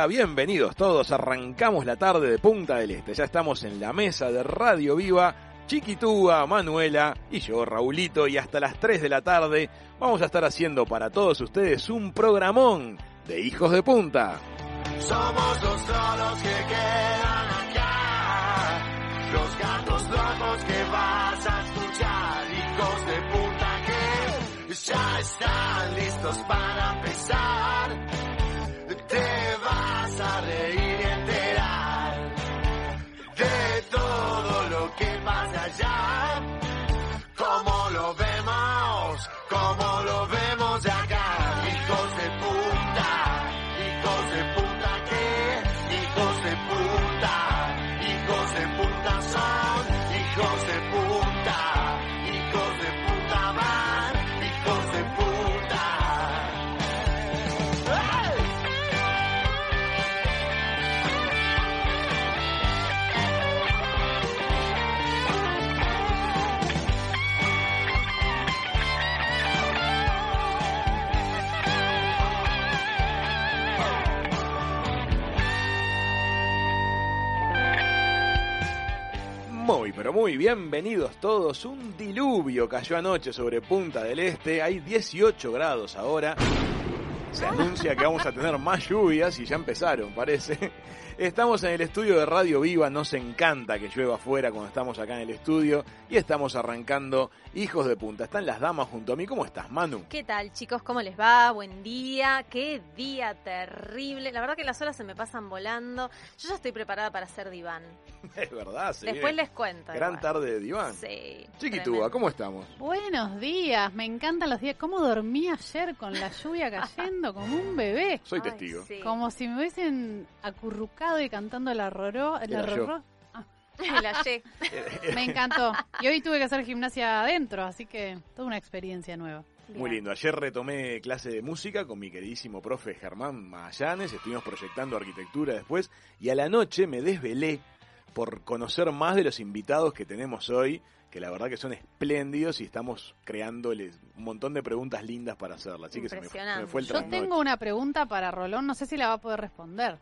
Hola, bienvenidos todos. Arrancamos la tarde de Punta del Este. Ya estamos en la mesa de Radio Viva. Chiquitúa, Manuela y yo, Raulito, y hasta las 3 de la tarde vamos a estar haciendo para todos ustedes un programón de Hijos de Punta. Somos los solos que quedan acá, los gatos locos que vas a escuchar, hijos de puta que ya están listos para empezar. Te vas a reír y enterar de todo Muy, pero muy bienvenidos todos. Un diluvio cayó anoche sobre Punta del Este. Hay 18 grados ahora. Se anuncia que vamos a tener más lluvias y ya empezaron, parece. Estamos en el estudio de Radio Viva, nos encanta que llueva afuera cuando estamos acá en el estudio y estamos arrancando Hijos de Punta. Están las damas junto a mí. ¿Cómo estás, Manu? ¿Qué tal, chicos? ¿Cómo les va? Buen día. Qué día terrible. La verdad que las horas se me pasan volando. Yo ya estoy preparada para ser diván. Es verdad, sí. Después les cuento. Gran igual. tarde de diván. Sí. Chiquitúa. ¿cómo estamos? Buenos días, me encantan los días. ¿Cómo dormí ayer con la lluvia cayendo como un bebé? Soy Ay, testigo. sí. Como si me hubiesen acurrucado y cantando la roró. La roró. Ah, La me encantó. Y hoy tuve que hacer gimnasia adentro, así que toda una experiencia nueva. Muy Bien. lindo. Ayer retomé clase de música con mi queridísimo profe Germán Magallanes. Estuvimos proyectando arquitectura después. Y a la noche me desvelé por conocer más de los invitados que tenemos hoy, que la verdad que son espléndidos y estamos creándoles un montón de preguntas lindas para hacerlas. Así que se me, se me fue el Yo tengo una pregunta para Rolón, no sé si la va a poder responder.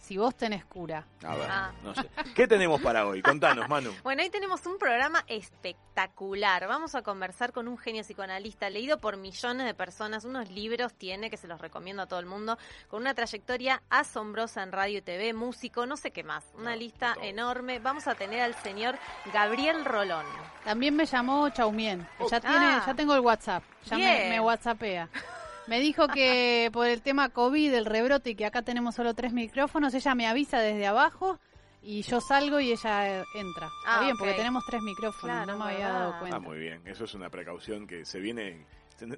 Si vos tenés cura. A ver, Ah. no sé. ¿Qué tenemos para hoy? Contanos, Manu. Bueno, hoy tenemos un programa espectacular. Vamos a conversar con un genio psicoanalista leído por millones de personas. Unos libros tiene que se los recomiendo a todo el mundo. Con una trayectoria asombrosa en radio y TV, músico, no sé qué más. Una No, lista todo. enorme. Vamos a tener al señor Gabriel Rolón. También me llamó Chaumien. Ya, Ah. tiene, ya tengo el WhatsApp. Ya me, me WhatsAppea. Me dijo que por el tema COVID, el rebrote y que acá tenemos solo tres micrófonos, ella me avisa desde abajo y yo salgo y ella eh, entra. Ah, Está bien, ok. porque tenemos tres micrófonos, Claro, no me había dado cuenta. Ah, muy bien. Eso es una precaución que se viene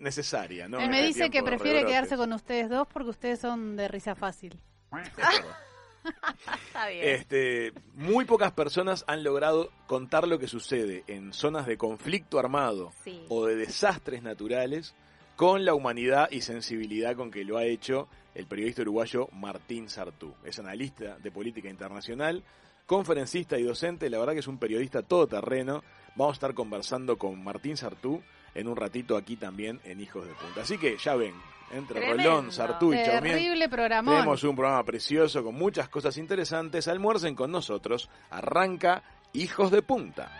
necesaria, ¿no? Él me este dice que prefiere rebrotes. quedarse con ustedes dos porque ustedes son de risa fácil. Verdad. Está bien. Este, muy pocas personas han logrado contar lo que sucede en zonas de conflicto armado Sí. o de desastres naturales con la humanidad y sensibilidad con que lo ha hecho el periodista uruguayo Martín Sartú. Es analista de política internacional, conferencista y docente, la verdad que es un periodista todoterreno. Vamos a estar conversando con Martín Sartú en un ratito aquí también en Hijos de Punta. Así que ya ven, entre Tremendo. Rolón, Sartú y Terrible programón. tenemos un programa precioso con muchas cosas interesantes. Almuercen con nosotros. Arranca Hijos de Punta.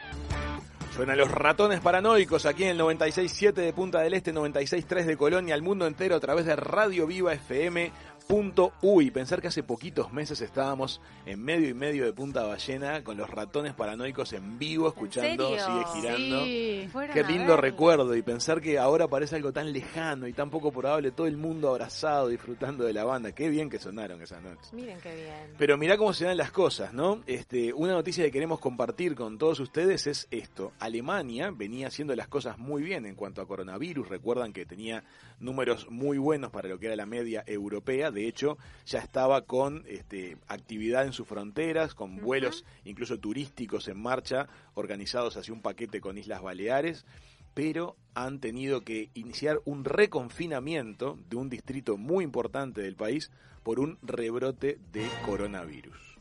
Suenan los ratones paranoicos aquí en el 96.7 de Punta del Este, 96.3 de Colonia, al mundo entero a través de Radio Viva FM. Punto Uy, pensar que hace poquitos meses estábamos en medio y medio de Punta Ballena con los ratones paranoicos en vivo, escuchando, serio? sigue girando. Sí. Qué lindo recuerdo y pensar que ahora parece algo tan lejano y tan poco probable, todo el mundo abrazado, disfrutando de la banda. Qué bien que sonaron esas noches. Miren qué bien. Pero mirá cómo se dan las cosas, ¿no? Este, una noticia que queremos compartir con todos ustedes es esto. Alemania venía haciendo las cosas muy bien en cuanto a coronavirus. Recuerdan que tenía números muy buenos para lo que era la media europea. De hecho, ya estaba con este, actividad en sus fronteras, con vuelos incluso turísticos en marcha, organizados hacia un paquete con Islas Baleares pero han tenido que iniciar un reconfinamiento de un distrito muy importante del país por un rebrote de coronavirus.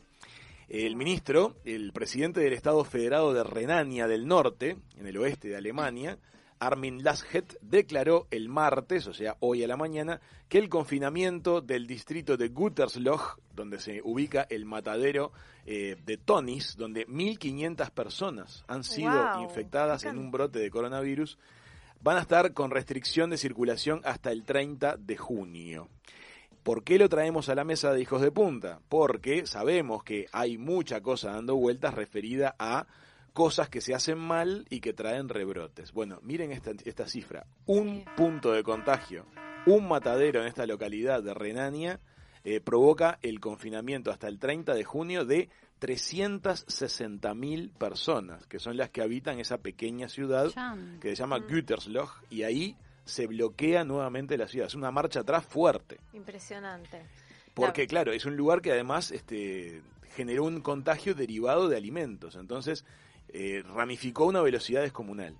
El ministro, el presidente del Estado Federado de Renania del Norte, en el oeste de Alemania, Armin Laschet, declaró el martes, o sea, hoy a la mañana, que el confinamiento del distrito de Gütersloh, donde se ubica el matadero eh, de Tonis, donde 1.500 personas han sido Wow, infectadas en un brote de coronavirus, van a estar con restricción de circulación hasta el 30 de junio. ¿Por qué lo traemos a la mesa de hijos de punta? Porque sabemos que hay mucha cosa dando vueltas referida a cosas que se hacen mal y que traen rebrotes. Bueno, miren esta, esta cifra. Un punto de contagio, un matadero en esta localidad de Renania eh, provoca el confinamiento hasta el 30 de junio de 360.000 personas, que son las que habitan esa pequeña ciudad que se llama Mm. Gütersloh, y ahí se bloquea nuevamente la ciudad. Es una marcha atrás fuerte. Impresionante. Porque, claro, es un lugar que además este, generó un contagio derivado de alimentos. Entonces, eh, ramificó a una velocidad descomunal.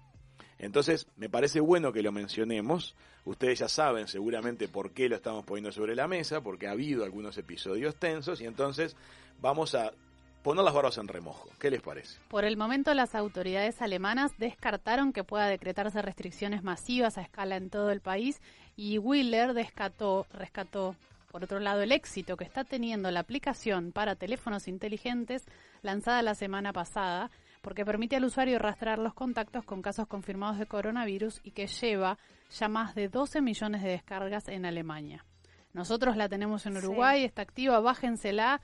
Entonces, me parece bueno que lo mencionemos. Ustedes ya saben seguramente por qué lo estamos poniendo sobre la mesa, porque ha habido algunos episodios tensos, y entonces vamos a poner las barbas en remojo. ¿Qué les parece? Por el momento, las autoridades alemanas descartaron que pueda decretarse restricciones masivas a escala en todo el país y Wheeler descató, rescató, por otro lado, el éxito que está teniendo la aplicación para teléfonos inteligentes lanzada la semana pasada, porque permite al usuario rastrear los contactos con casos confirmados de coronavirus y que lleva ya más de 12 millones de descargas en Alemania. Nosotros la tenemos en Sí. Uruguay, está activa, bájensela,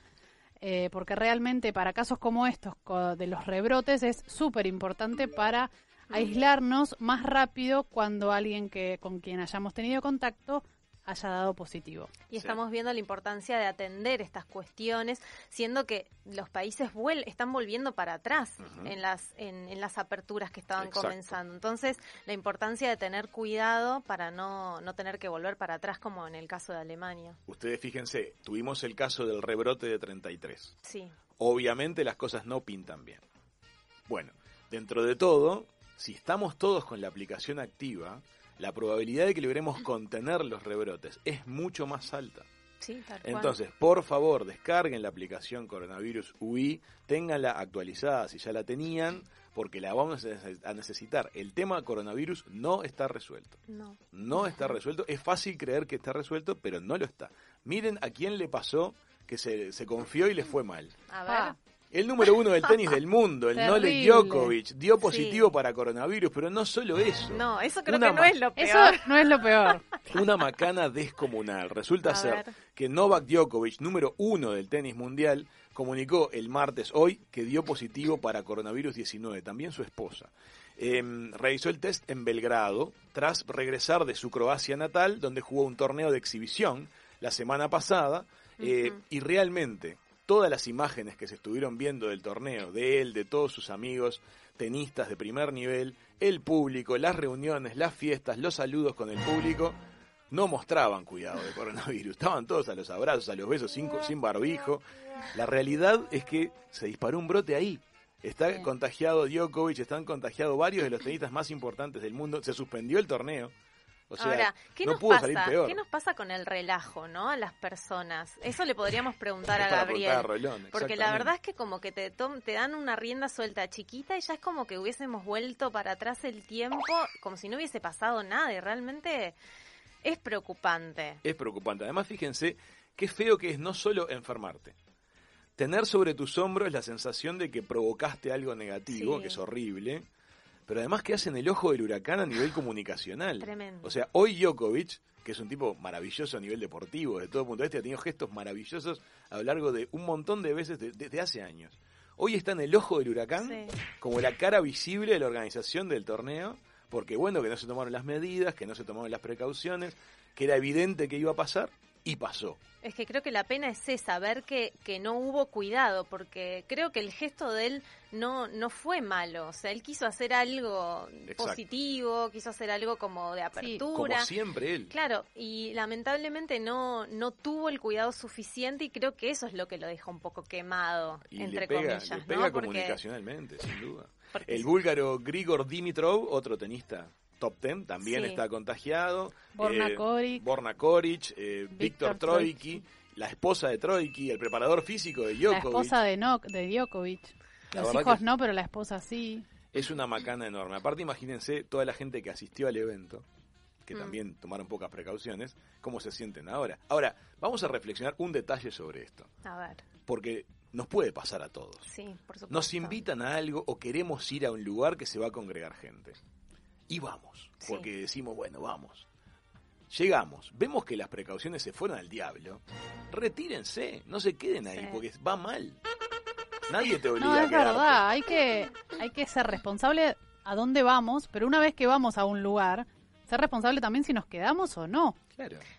eh, porque realmente para casos como estos de los rebrotes es súper importante para aislarnos más rápido cuando alguien que con quien hayamos tenido contacto haya dado positivo. Y Sí. estamos viendo la importancia de atender estas cuestiones, siendo que los países vuel están volviendo para atrás en las en, en las aperturas que estaban Exacto. comenzando. Entonces, la importancia de tener cuidado para no, no tener que volver para atrás como en el caso de Alemania. Ustedes fíjense, tuvimos el caso del rebrote de 33. Sí. obviamente las cosas no pintan bien. Bueno, dentro de todo, si estamos todos con la aplicación activa, la probabilidad de que logremos contener los rebrotes es mucho más alta. Sí, tal cual. Entonces, por favor, descarguen la aplicación Coronavirus UI, ténganla actualizada si ya la tenían, porque la vamos a necesitar. El tema coronavirus no está resuelto. no. No está resuelto. Es fácil creer que está resuelto, pero no lo está. Miren a quién le pasó que se, se confió y le fue mal. A Pa. ver. El número uno del tenis del mundo, el Nole. Djokovic, dio positivo Sí. para coronavirus, pero no solo eso. No, eso creo Una que no es lo Eso peor. no es lo peor. Una macana descomunal. Resulta A ser ver. que Novak Djokovic, número uno del tenis mundial, comunicó el martes hoy que dio positivo para coronavirus 19, también su esposa. Em, realizó el test en Belgrado tras regresar de su Croacia natal, donde jugó un torneo de exhibición la semana pasada, eh, y realmente todas las imágenes que se estuvieron viendo del torneo, de él, de todos sus amigos, tenistas de primer nivel, el público, las reuniones, las fiestas, los saludos con el público, no mostraban cuidado de coronavirus. Estaban todos a los abrazos, a los besos, sin, sin barbijo. La realidad es que se disparó un brote ahí. Está contagiado Djokovic, están contagiados varios de los tenistas más importantes del mundo. Se suspendió el torneo. O sea, Ahora, ¿qué no nos pudo salir pasa? peor. ¿Qué nos pasa con el relajo, no? A las personas. Eso le podríamos preguntar a Gabriel. Porque la verdad es que como que te, tom- te dan una rienda suelta chiquita y ya es como que hubiésemos vuelto para atrás el tiempo, como si no hubiese pasado nada y realmente es preocupante. Es preocupante. Además, fíjense qué feo que es no solo enfermarte. Tener sobre tus hombros la sensación de que provocaste algo negativo, Sí. que es horrible, pero además que hacen el ojo del huracán a nivel comunicacional. Tremendo. O sea, hoy Djokovic, que es un tipo maravilloso a nivel deportivo, de todo punto de vista, ha tenido gestos maravillosos a lo largo de un montón de veces de- desde hace años. Hoy está en el ojo del huracán Sí. como la cara visible de la organización del torneo, porque bueno, que no se tomaron las medidas, que no se tomaron las precauciones, que era evidente que iba a pasar y pasó. Es que creo que la pena es esa, ver que, que no hubo cuidado, porque creo que el gesto de él no, no fue malo. O sea, él quiso hacer algo Exacto. positivo, quiso hacer algo como de apertura. Como siempre él. Claro, y lamentablemente no, no tuvo el cuidado suficiente y creo que eso es lo que lo deja un poco quemado, Y entre le pega, comillas, le pega ¿no? Porque- comunicacionalmente, sin duda. porque El búlgaro Grigor Dimitrov, otro tenista top ten, también Sí. está contagiado. Borna Eh, Koric. Borna Koric, eh, Víctor Troiki, la esposa de Troiki, el preparador físico de La Djokovic. esposa de, no, de Djokovic. La Los hijos no, pero la esposa sí. Es una macana enorme. Aparte, imagínense toda la gente que asistió al evento, que Mm. también tomaron pocas precauciones, cómo se sienten ahora. Ahora, vamos a reflexionar un detalle sobre esto, A ver, porque nos puede pasar a todos. sí, por supuesto. Nos invitan a algo o queremos ir a un lugar que se va a congregar gente. Y vamos, Sí. porque decimos, bueno, vamos. Llegamos, vemos que las precauciones se fueron al diablo. Retírense, no se queden ahí, Sí. porque va mal. Nadie te obliga No, a es quedarte. verdad, hay que, hay que ser responsable a dónde vamos, pero una vez que vamos a un lugar, ser responsable también si nos quedamos o no.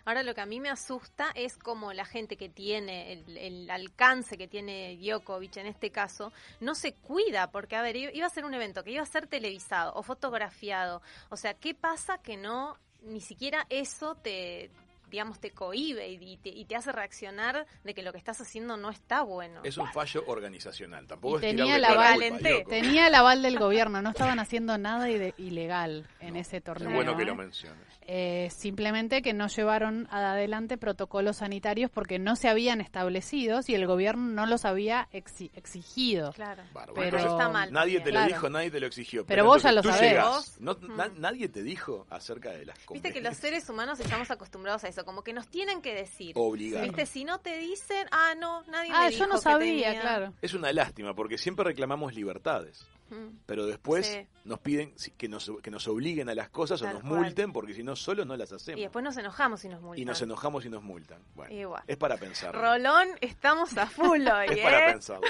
Ahora lo que a mí me asusta es como la gente que tiene el, el alcance que tiene Djokovic en este caso no se cuida porque a ver iba a ser un evento que iba a ser televisado o fotografiado. O sea qué pasa que no ni siquiera eso te digamos te cohíbe y, te, y te hace reaccionar de que lo que estás haciendo no está bueno Es un fallo organizacional. Tampoco Y es tenía la aval-. Tenía el aval del gobierno, no estaban haciendo nada ilegal en No, ese Es torneo. bueno que lo menciones. Eh, simplemente que no llevaron adelante protocolos sanitarios porque no se habían establecido y el gobierno no los había exi- exigido. claro Bárbaro. Pero- Entonces, está mal Nadie te lo Claro. dijo, nadie te lo exigió. Pero vos ya lo sabés. No, mm. na- nadie te dijo acerca de las Viste que los seres humanos estamos acostumbrados a eso, como que nos tienen que decir. Obligados. Viste, si no te dicen, ah, no, nadie Ah, me yo dijo no que sabía, tenía". claro. Es una lástima porque siempre reclamamos libertades. Mm. Pero después Sí. nos piden que nos, que nos obliguen a las cosas Tal o nos cual. multen porque si no, solo no las hacemos. Y después nos enojamos y nos multan. Y nos enojamos y nos multan. Bueno, Igual. es para pensar. Rolón, estamos a full hoy, Es para ¿eh? pensarlo.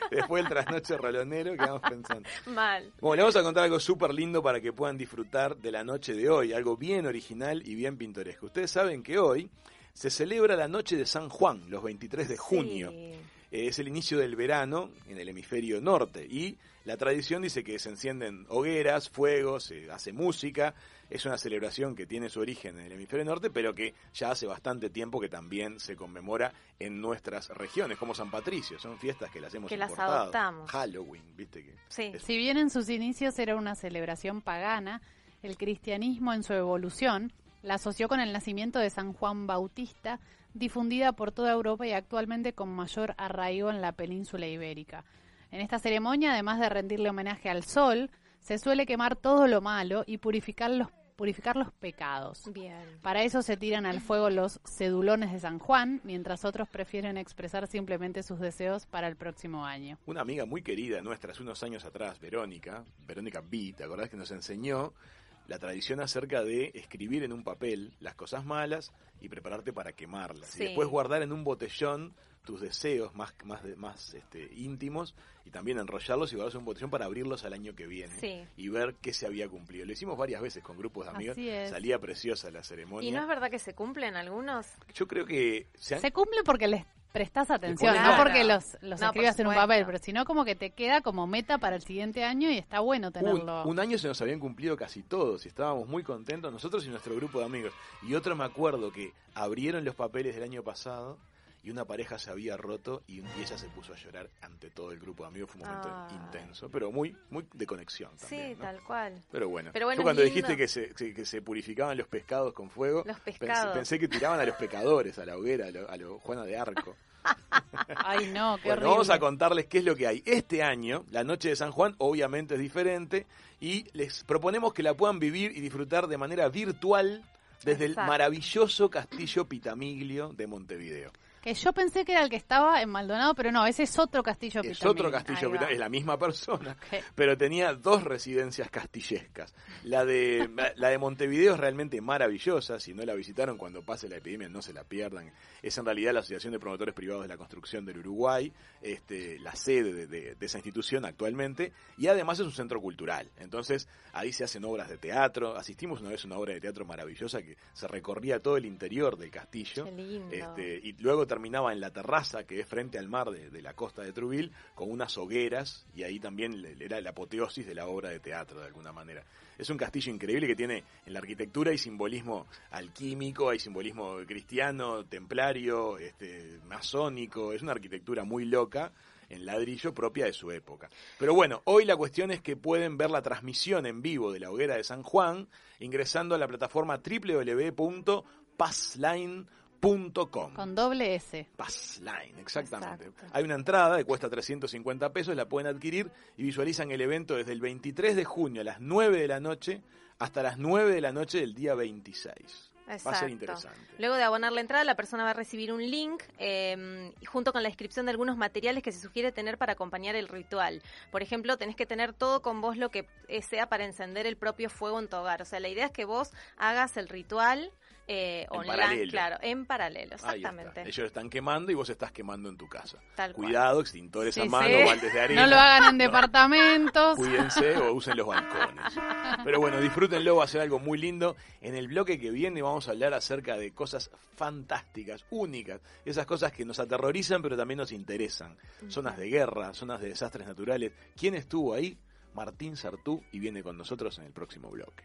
Después del trasnoche rolonero quedamos pensando. Mal. Bueno, le vamos a contar algo súper lindo para que puedan disfrutar de la noche de hoy, algo bien original y bien pintoresco. Ustedes saben que hoy se celebra la noche de San Juan, los 23 de junio. Sí. Eh, es el inicio del verano en el hemisferio norte y la tradición dice que se encienden hogueras, fuegos, se hace música. Es una celebración que tiene su origen en el hemisferio norte, pero que ya hace bastante tiempo que también se conmemora en nuestras regiones, como San Patricio. Son fiestas que las hemos Que las adoptamos. Halloween, viste que. Sí. es- Si bien en sus inicios era una celebración pagana, el cristianismo en su evolución la asoció con el nacimiento de San Juan Bautista, difundida por toda Europa y actualmente con mayor arraigo en la península ibérica. En esta ceremonia, además de rendirle homenaje al sol, se suele quemar todo lo malo y purificar los, purificar los pecados. Bien. Para eso se tiran al fuego los cedulones de San Juan, mientras otros prefieren expresar simplemente sus deseos para el próximo año. Una amiga muy querida nuestra hace unos años atrás, Verónica, Verónica B, ¿te acordás que nos enseñó la tradición acerca de escribir en un papel las cosas malas y prepararte para quemarlas? Sí. Y después guardar en un botellón tus deseos más, más, más este, íntimos y también enrollarlos y guardarlos en un botellón para abrirlos al año que viene Sí. y ver qué se había cumplido. Lo hicimos varias veces con grupos de amigos, Así es. salía preciosa la ceremonia. ¿Y no es verdad que se cumplen algunos? Yo creo que se han- Se cumple porque les prestas atención, no porque los, los No, por escribas en un papel, pero sino como que te queda como meta para el siguiente año y está bueno Un, tenerlo. un año se nos habían cumplido casi todos y estábamos muy contentos, nosotros y nuestro grupo de amigos. Y otro me acuerdo que abrieron los papeles del año pasado y una pareja se había roto y, y ella se puso a llorar ante todo el grupo de amigos. Fue un momento Ay. intenso, pero muy muy de conexión también. Sí, ¿no? tal cual. Pero bueno, Pero bueno, yo cuando dijiste que se, que, que se purificaban los pescados con fuego, Los pensé, pescados. pensé que tiraban a los pecadores, a la hoguera, a lo, a lo Juana de Arco. Ay, no, qué Bueno, horrible. vamos a contarles qué es lo que hay. Este año, la noche de San Juan obviamente es diferente y les proponemos que la puedan vivir y disfrutar de manera virtual desde el maravilloso Castillo Pitamiglio de Montevideo. Que yo pensé que era el que estaba en Maldonado, pero no, ese es otro castillo Es Pitamil. otro castillo, Ahí va. Pitamiglio, es la misma persona, pero tenía dos residencias castillescas. La de, la de Montevideo es realmente maravillosa, si no la visitaron cuando pase la epidemia no se la pierdan. Es en realidad la Asociación de Promotores Privados de la Construcción del Uruguay, este, la sede de, de- de esa institución actualmente, y además es un centro cultural. Entonces ahí se hacen obras de teatro. Asistimos una vez a una obra de teatro maravillosa que se recorría todo el interior del castillo. Qué lindo. Este, y luego terminaba en la terraza que es frente al mar de, de la costa de Trubil con unas hogueras y ahí también era la apoteosis de la obra de teatro de alguna manera. Es un castillo increíble que tiene en la arquitectura hay simbolismo alquímico, hay simbolismo cristiano, templario, este, masónico, es una arquitectura muy loca en ladrillo propia de su época. Pero bueno, hoy la cuestión es que pueden ver la transmisión en vivo de la hoguera de San Juan ingresando a la plataforma www.passline.com. Con doble S. Passline, exactamente. Exacto. Hay una entrada que cuesta 350 pesos, la pueden adquirir y visualizan el evento desde el 23 de junio a las 9 de la noche hasta las 9 de la noche del día 26. Va a ser interesante. Luego de abonar la entrada, la persona va a recibir un link eh, junto con la descripción de algunos materiales que se sugiere tener para acompañar el ritual. Por ejemplo, tenés que tener todo con vos lo que sea para encender el propio fuego en tu hogar. O sea, la idea es que vos hagas el ritual eh, En online, paralelo. claro, en paralelo, exactamente. Ellos están quemando y vos estás quemando en tu casa. Tal cual. Cuidado, extintores a mano, sí. baldes de arena. No lo hagan en departamentos. Cuídense o usen los balcones. Pero bueno, disfrútenlo, va a ser algo muy lindo. En el bloque que viene vamos a hablar acerca de cosas fantásticas, únicas, esas cosas que nos aterrorizan pero también nos interesan. Zonas de guerra, zonas de desastres naturales. ¿Quién estuvo ahí? Martín Sartú y viene con nosotros en el próximo bloque.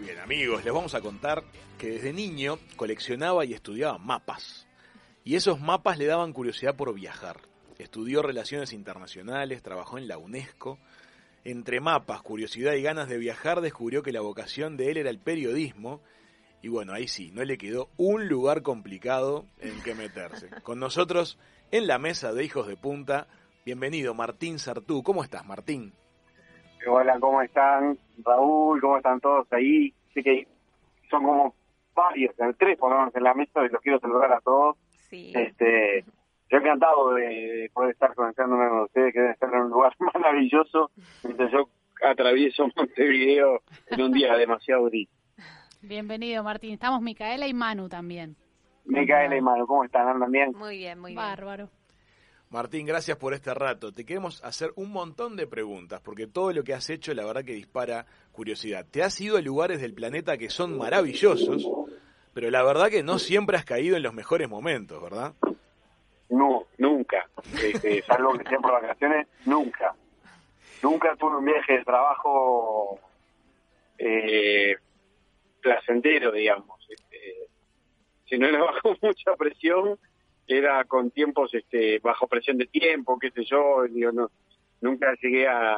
Muy bien amigos, les vamos a contar que desde niño coleccionaba y estudiaba mapas. Y esos mapas le daban curiosidad por viajar. Estudió relaciones internacionales, trabajó en la UNESCO. Entre mapas, curiosidad y ganas de viajar descubrió que la vocación de él era el periodismo. Y bueno, ahí sí, no le quedó un lugar complicado en que meterse. Con nosotros en la mesa de Hijos de Punta, bienvenido Martín Sartú. ¿Cómo estás, Martín? Hola, ¿cómo están? Raúl, ¿cómo están todos ahí? Sé que son como varios, tres por lo menos en la mesa, y los quiero saludar a todos. Sí. Este, yo encantado de, de poder estar conectándome con ustedes, que deben estar en un lugar maravilloso, mientras yo atravieso Montevideo en un día demasiado gris. Bienvenido, Martín. Estamos Micaela y Manu también. Micaela y Manu, ¿cómo están? ¿Andan bien? Muy bien, muy bien. Bárbaro. Martín, gracias por este rato. Te queremos hacer un montón de preguntas, porque todo lo que has hecho, la verdad que dispara curiosidad. Te has ido a lugares del planeta que son maravillosos, pero la verdad que no siempre has caído en los mejores momentos, ¿verdad? No, nunca. Este, salvo que por vacaciones, nunca. Nunca tuve un viaje de trabajo eh, placentero, digamos. Este, si no era bajo mucha presión, era con tiempos este, bajo presión de tiempo, qué sé yo. Digo, no, nunca llegué a...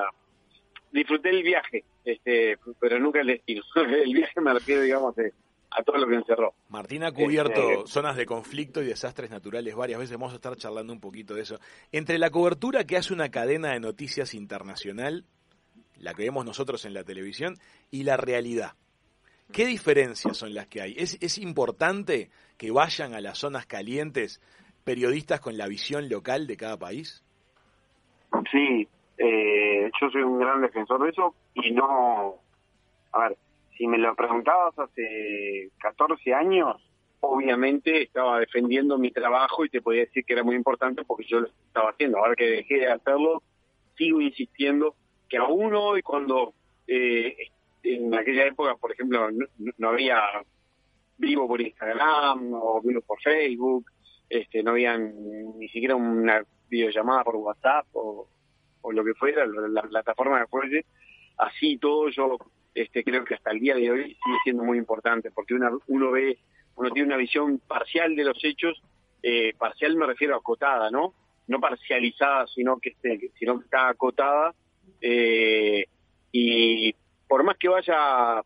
Disfruté el viaje, este, pero nunca el destino. el viaje me refiero, digamos, de- a todo lo que encerró. Martín ha cubierto Este- zonas de conflicto y desastres naturales varias veces. Vamos a estar charlando un poquito de eso. Entre la cobertura que hace una cadena de noticias internacional, la que vemos nosotros en la televisión, y la realidad. ¿Qué diferencias son las que hay? ¿Es, es importante que vayan a las zonas calientes periodistas con la visión local de cada país? Sí, eh, yo soy un gran defensor de eso y no, a ver, si me lo preguntabas hace 14 años, obviamente estaba defendiendo mi trabajo y te podía decir que era muy importante porque yo lo estaba haciendo. Ahora que dejé de hacerlo, sigo insistiendo que aún hoy cuando eh, en aquella época, por ejemplo, no, no había vivo por Instagram o vivo por Facebook, este, no había ni siquiera una videollamada por WhatsApp o, lo que fuera, la, la plataforma de fuese, así todo yo este, creo que hasta el día de hoy sigue siendo muy importante porque una, uno ve, uno tiene una visión parcial de los hechos, eh, parcial me refiero a acotada, ¿no? No parcializada, sino que, esté, sino que está acotada eh, y por más que vaya,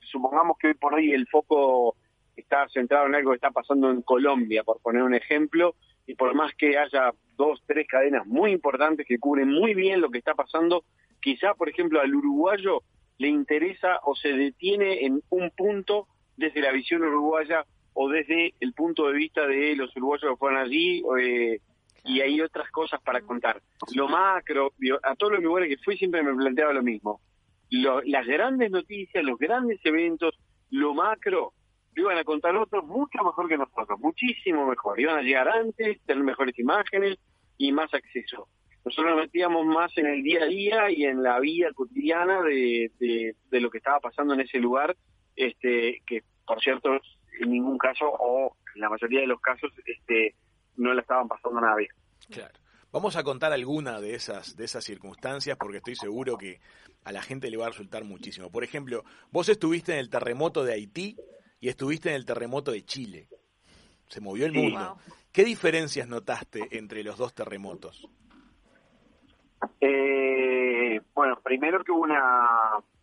supongamos que hoy por hoy el foco está centrado en algo que está pasando en Colombia, por poner un ejemplo, y por más que haya dos, tres cadenas muy importantes que cubren muy bien lo que está pasando, quizá, por ejemplo, al uruguayo le interesa o se detiene en un punto desde la visión uruguaya o desde el punto de vista de los uruguayos que fueron allí eh, y hay otras cosas para contar. Lo macro, a todos los lugares que fui siempre me planteaba lo mismo. Lo, las grandes noticias, los grandes eventos, lo macro, lo iban a contar otros mucho mejor que nosotros, muchísimo mejor. Iban a llegar antes, tener mejores imágenes y más acceso nosotros nos metíamos más en el día a día y en la vida cotidiana de, de, lo que estaba pasando en ese lugar, este que por cierto en ningún caso o en la mayoría de los casos este no la estaban pasando nada bien. Claro. Vamos a contar alguna de esas de esas circunstancias porque estoy seguro que a la gente le va a resultar muchísimo. Por ejemplo, vos estuviste en el terremoto de Haití y estuviste en el terremoto de Chile. Se movió el mundo. ¿Qué diferencias notaste entre los dos terremotos? Eh, bueno, primero que una,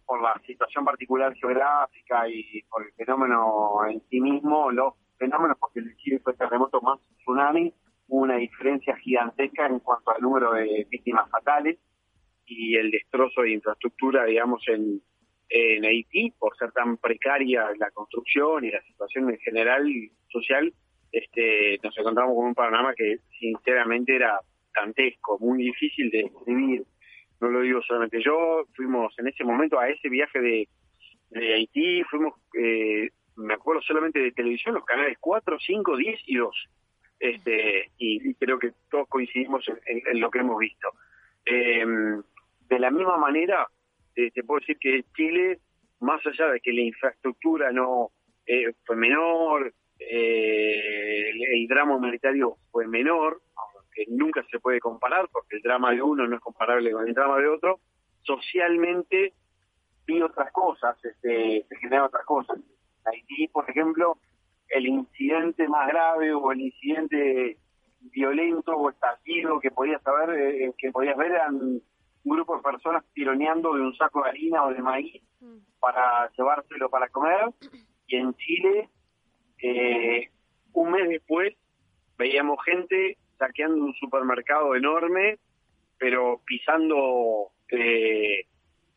por la situación particular geográfica y por el fenómeno en sí mismo, los fenómenos, porque el Chile fue terremoto más tsunami, hubo una diferencia gigantesca en cuanto al número de víctimas fatales y el destrozo de infraestructura, digamos, en, en Haití, por ser tan precaria la construcción y la situación en general social, este, nos encontramos con un panorama que sinceramente era dantesco, muy difícil de describir. No lo digo solamente yo, fuimos en ese momento a ese viaje de, de Haití, fuimos, eh, me acuerdo solamente de televisión, los canales 4, 5, 10 y 2. Este, y, creo que todos coincidimos en, lo que hemos visto. Em, de la misma manera, eh, te puedo decir que Chile, más allá de que la infraestructura no eh, fue menor, el, el drama humanitario fue menor, que nunca se puede comparar porque el drama de uno no es comparable con el drama de otro, socialmente vi otras cosas, este, se generan otras cosas. Haití, por ejemplo, el incidente más grave o el incidente violento o estallido que podías saber, eh, que podías ver eran un grupo de personas tironeando de un saco de harina o de maíz mm. para llevárselo para comer. Y en Chile, eh, un mes después, veíamos gente saqueando un supermercado enorme, pero pisando eh,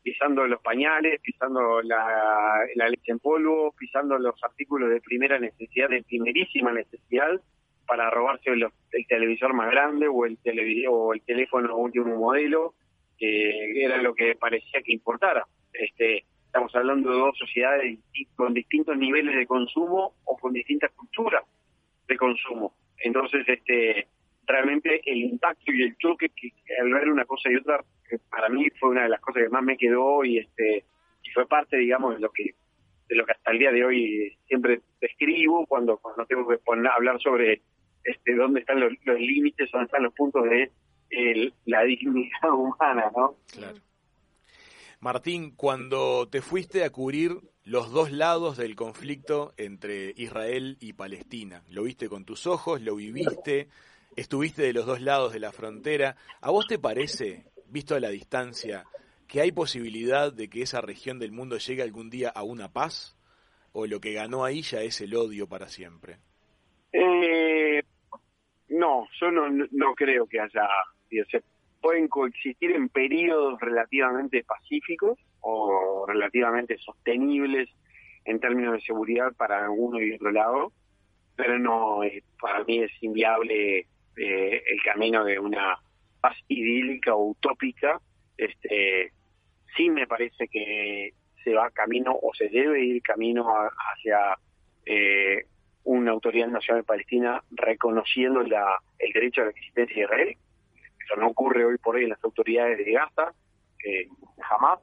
pisando los pañales, pisando la, leche en polvo, pisando los artículos de primera necesidad, de primerísima necesidad, para robarse el televisor más grande o el, televisor, o el teléfono último modelo, que era lo que parecía que importara. Este, estamos hablando de dos sociedades con distintos niveles de consumo o con distintas culturas de consumo. Entonces, este, realmente el impacto y el choque que, al ver una cosa y otra para mí fue una de las cosas que más me quedó y este y fue parte digamos de lo que de lo que hasta el día de hoy siempre describo cuando cuando tengo que poner, hablar sobre este dónde están los, límites dónde están los puntos de la dignidad humana no claro Martín, cuando te fuiste a cubrir los dos lados del conflicto entre Israel y Palestina, lo viste con tus ojos, lo viviste, estuviste de los dos lados de la frontera. ¿A vos te parece, visto a la distancia, que hay posibilidad de que esa región del mundo llegue algún día a una paz? ¿O lo que ganó ahí ya es el odio para siempre? Eh, no, yo no, no creo que haya... Se pueden coexistir en periodos relativamente pacíficos o relativamente sostenibles en términos de seguridad para uno y otro lado, pero no, eh, para mí es inviable eh, el camino de una paz idílica o utópica, este, sí me parece que se va camino o se debe ir camino hacia eh, una autoridad nacional palestina reconociendo la, el derecho a la existencia de Israel. Eso no ocurre hoy por hoy en las autoridades de Gaza, eh, jamás.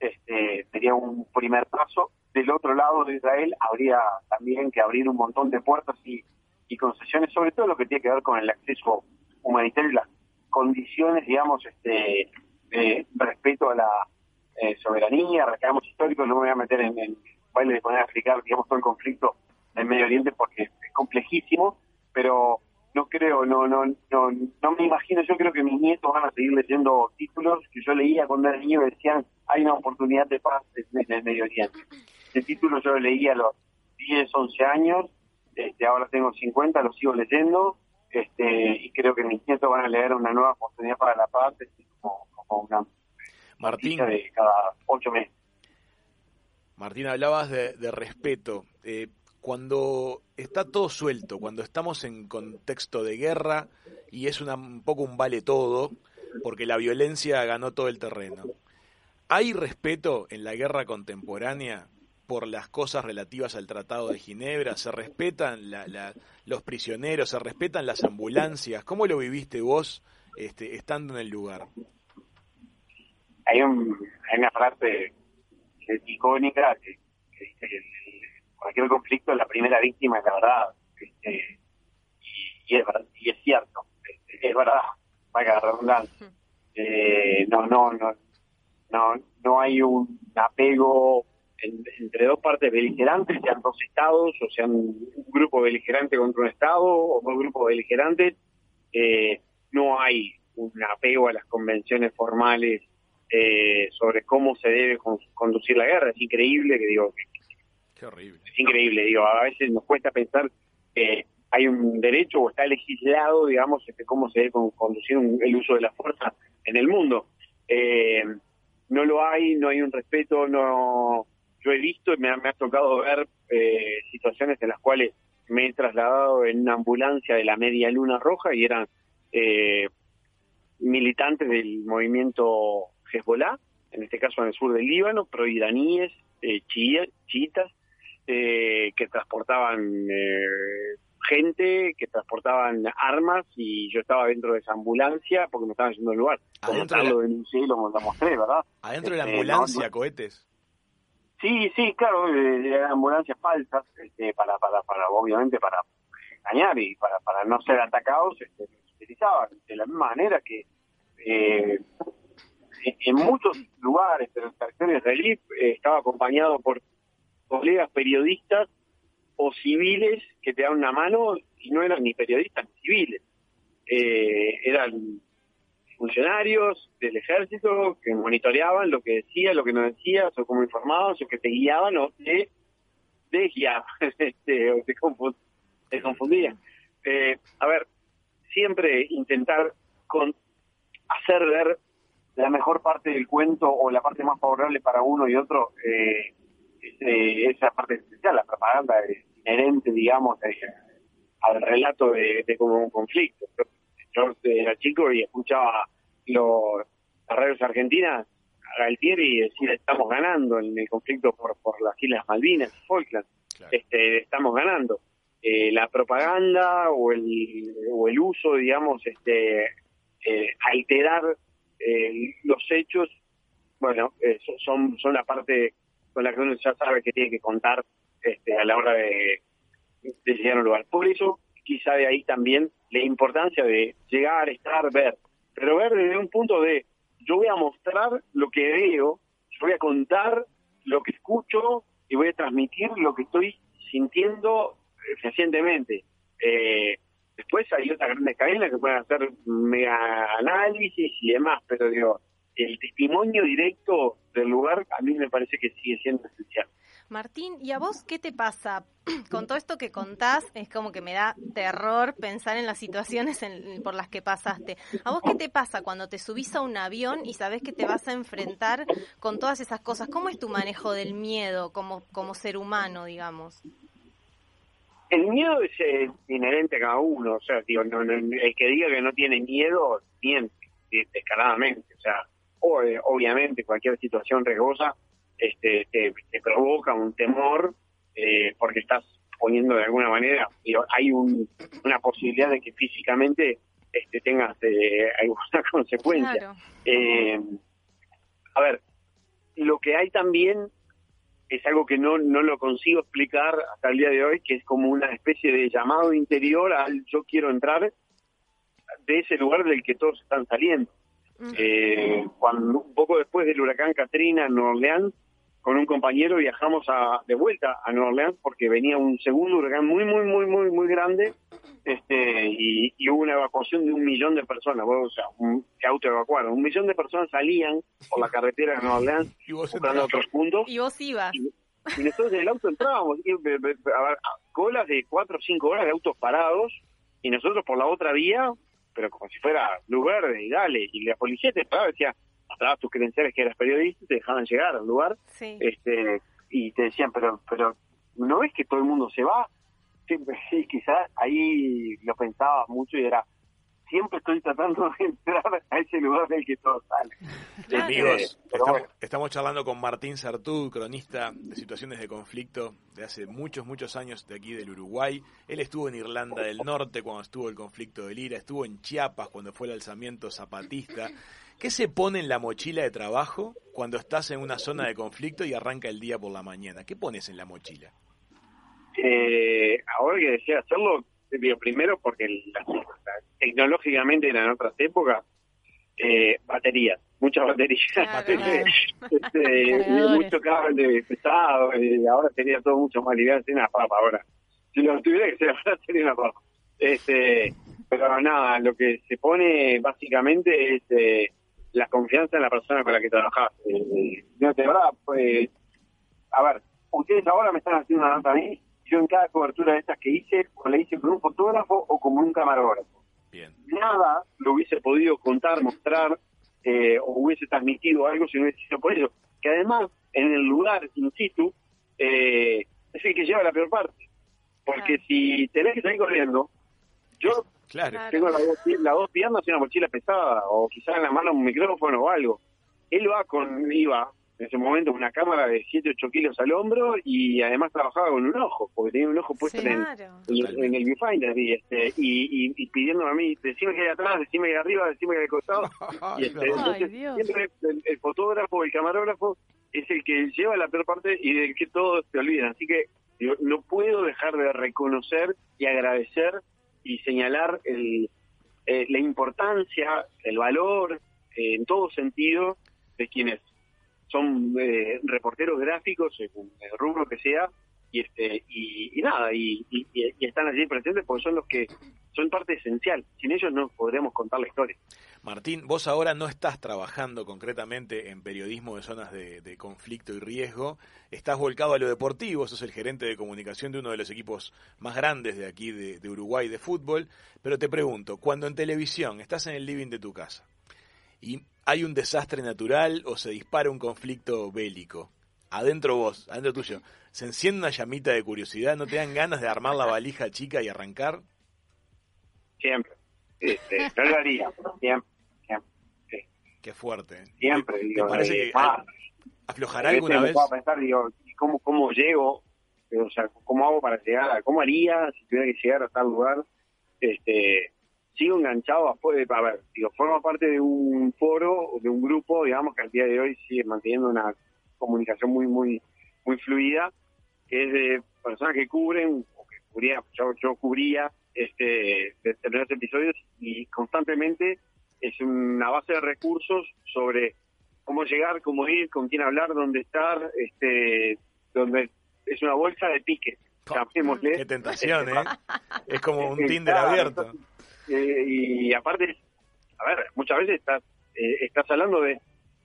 Este, sería un primer paso. Del otro lado de Israel habría también que abrir un montón de puertas y, y concesiones, sobre todo lo que tiene que ver con el acceso humanitario y las condiciones, digamos, este, de respeto a la eh, soberanía, reclamos históricos. No me voy a meter en, en baile de poner a explicar, digamos, todo el conflicto del Medio Oriente porque es complejísimo, pero no creo, no, no, no, no me imagino, yo creo que mis nietos van a seguir leyendo títulos que yo leía cuando era niño y decían, hay una oportunidad de paz en el Medio Oriente. Ese título yo lo leía a los 10, 11 años, este, ahora tengo 50, lo sigo leyendo, este, y creo que mis nietos van a leer una nueva oportunidad para la paz, este, como, como una Martín, de cada ocho meses. Martín, hablabas de, de respeto. Eh, cuando está todo suelto, cuando estamos en contexto de guerra y es una, un poco un vale todo, porque la violencia ganó todo el terreno. ¿Hay respeto en la guerra contemporánea por las cosas relativas al Tratado de Ginebra? ¿Se respetan la, la, los prisioneros? ¿Se respetan las ambulancias? ¿Cómo lo viviste vos este, estando en el lugar? Hay, un, hay una frase icónica que, dice que cualquier conflicto la primera víctima es la verdad. Este, y, y es, y es cierto, este, es verdad, la redundancia. Eh, no, no, no, no, no hay un apego en- entre dos partes beligerantes, sean dos estados, o sean un grupo beligerante contra un estado, o dos grupos beligerantes. Eh, no hay un apego a las convenciones formales eh, sobre cómo se debe con- conducir la guerra. Es increíble que digo, Es increíble, digo, a veces nos cuesta pensar que hay un derecho o está legislado, digamos, este, cómo se debe con- conducir un- el uso de la fuerza en el mundo. Eh, no lo hay, no hay un respeto, no yo he visto y me ha, tocado ver eh, situaciones en las cuales me he trasladado en una ambulancia de la Media Luna Roja y eran eh, militantes del movimiento Hezbollah, en este caso en el sur del Líbano, pro-iraníes, eh, chiitas, eh, que transportaban eh, gente, que transportaban armas y yo estaba dentro de esa ambulancia porque me estaban yendo al lugar. Como Adentro tal de la- lo mostré, ¿verdad? Adentro de la Este, ambulancia, no. cohetes. Sí, sí, claro, eran ambulancias falsas, este, para, para, para, obviamente para engañar y para, para no ser atacados, este, se utilizaban de la misma manera que eh, en, en muchos lugares del territorio israelí eh, estaba acompañado por colegas periodistas o civiles que te daban una mano y no eran ni periodistas ni civiles, eh, eran funcionarios del ejército que monitoreaban lo que decía, lo que no decías, o cómo informabas, o que te guiaban o te desguiaban, este, o te confundían. Eh, a ver, siempre intentar con hacer ver la mejor parte del cuento o la parte más favorable para uno y otro, eh, es, eh, esa parte esencial, la propaganda es inherente, digamos, eh, al relato de, de como un conflicto. Yo era chico y escuchaba los, las radios argentinas a Galtieri decir estamos ganando en el conflicto por, por las Islas Malvinas y Falkland. Claro. Este, estamos ganando. Eh, la propaganda o el, o el uso, digamos, este, eh, alterar eh, los hechos, bueno, so- son, son la parte con la que uno ya sabe que tiene que contar este, a la hora de, de un lugar. Por eso, quizá de ahí también la importancia de llegar, estar, ver, pero ver desde un punto de yo voy a mostrar lo que veo, yo voy a contar lo que escucho y voy a transmitir lo que estoy sintiendo eh, fehacientemente. Eh, después hay otras grandes cadenas que pueden hacer mega análisis y demás, pero digo, el testimonio directo del lugar a mí me parece que sigue siendo esencial. Martín, ¿y a vos qué te pasa? Con todo esto que contás, es como que me da terror pensar en las situaciones en- por las que pasaste. ¿A vos qué te pasa cuando te subís a un avión y sabés que te vas a enfrentar con todas esas cosas? ¿Cómo es tu manejo del miedo como, como ser humano, digamos? El miedo es eh, inherente a cada uno, o sea, digo, no, no, el que diga que no tiene miedo, miente eh, descaradamente, o sea, o, eh, obviamente cualquier situación riesgosa este, te, te provoca un temor eh, porque estás poniendo de alguna manera, hay un, una posibilidad de que físicamente este, tengas eh, alguna consecuencia. Claro. Eh, a ver, lo que hay también es algo que no, no lo consigo explicar hasta el día de hoy, que es como una especie de llamado interior al yo quiero entrar de ese lugar del que todos están saliendo. Mm. Eh, cuando un poco después del huracán Katrina en Nueva Orleans, con un compañero viajamos a, de vuelta a Nueva Orleans porque venía un segundo huracán muy, muy, muy, muy, muy grande este, y, y hubo una evacuación de un millón de personas, bueno, o sea, un se autoevacuaron. Un millón de personas salían por la carretera de Nueva Orleans Y vos buscando otros puntos Y vos ibas. y nosotros en el auto entrábamos, y, a a- colas de cuatro o cinco horas de autos parados, y nosotros por la otra vía, pero como si fuera luz verde, y dale, y la policía te paraba, decía, mostrabas tus credenciales que eras periodista, y te dejaban llegar al lugar, Sí. este y te decían, pero pero ¿no ves que todo el mundo se va? Sí, sí, quizás ahí lo pensaba mucho y era, siempre estoy tratando de entrar a ese lugar del que todos salen. Claro. Amigos, Eh, pero estamos, bueno. estamos charlando con Martín Sartú, cronista de situaciones de conflicto de hace muchos, muchos años de aquí del Uruguay. Él estuvo en Irlanda del Norte cuando estuvo el conflicto del IRA, estuvo en Chiapas cuando fue el alzamiento zapatista. ¿Qué se pone en la mochila de trabajo cuando estás en una zona de conflicto y arranca el día por la mañana? ¿Qué pones en la mochila? Eh, ahora que decía hacerlo, digo, primero porque tecnológicamente eran otras épocas, eh, baterías, muchas baterías, Claro, este, este, mucho cable pesado, y ahora sería todo mucho más liviano, sería una papa ahora. Si lo tuviera que ser ahora sería una papa. Este, pero nada, lo que se pone básicamente es eh, la confianza en la persona con la que trabajás. Eh, no te va, pues, a ver, ustedes ahora me están haciendo una nota a mí, yo en cada cobertura de estas que hice, o la hice con un fotógrafo o como un camarógrafo. Bien. Nada lo hubiese podido contar, mostrar, eh, o hubiese transmitido algo si no hubiese sido por eso. Que además, en el lugar in situ, eh, es el que lleva la peor parte. Porque Claro. si tenés que salir corriendo, yo Claro. Tengo las dos, pi- las dos piernas y una mochila pesada, o quizás en la mano un micrófono o algo. Él va con, iba en ese momento una cámara de 7, 8 kilos al hombro y además trabajaba con un ojo, porque tenía un ojo puesto Sí. en, Claro. en, en el viewfinder y, este, y, y, y pidiéndome a mí, decime que hay atrás, decime que hay arriba, decime que hay al costado. Y este, Ay, entonces, Dios. siempre el, el fotógrafo, el camarógrafo, es el que lleva la peor parte y del que todos se olvidan. Así que digo, no puedo dejar de reconocer y agradecer y señalar el, eh, la importancia, el valor, eh, en todo sentido, de quienes son eh, reporteros gráficos, según el rubro que sea, y este y, nada, y, y- están allí presentes porque son los que son parte esencial. Sin ellos no podríamos contar la historia. Martín, vos ahora no estás trabajando concretamente en periodismo de zonas de, de conflicto y riesgo, estás volcado a lo deportivo, sos el gerente de comunicación de uno de los equipos más grandes de aquí de Uruguay de fútbol, pero te pregunto, cuando en televisión estás en el living de tu casa y hay un desastre natural o se dispara un conflicto bélico, adentro vos, adentro tuyo, ¿se enciende una llamita de curiosidad? ¿No te dan ganas de armar la valija chica y arrancar? Siempre. Este, no lo haría, siempre, siempre, sí, Qué fuerte. ¿eh? siempre. ¿Te digo, parece eh, que aflojará alguna me vez? a pensar, digo, ¿y cómo, cómo llego? O sea, ¿cómo hago para llegar? ¿Cómo haría si tuviera que llegar a tal lugar? Este, sigo enganchado a, a ver, digo, formo parte de un foro, de un grupo, digamos, que al día de hoy sigue manteniendo una comunicación muy, muy, muy fluida, que es de personas que cubren, o que cubría, yo, yo cubría este, determinados episodios y constantemente es una base de recursos sobre cómo llegar, cómo ir, con quién hablar, dónde estar, este, donde es una bolsa de piques, llamémosle. Qué tentación, ¿eh? Es como un Eh, Tinder abierto. Eh, y aparte, a ver, muchas veces estás, eh, estás hablando de,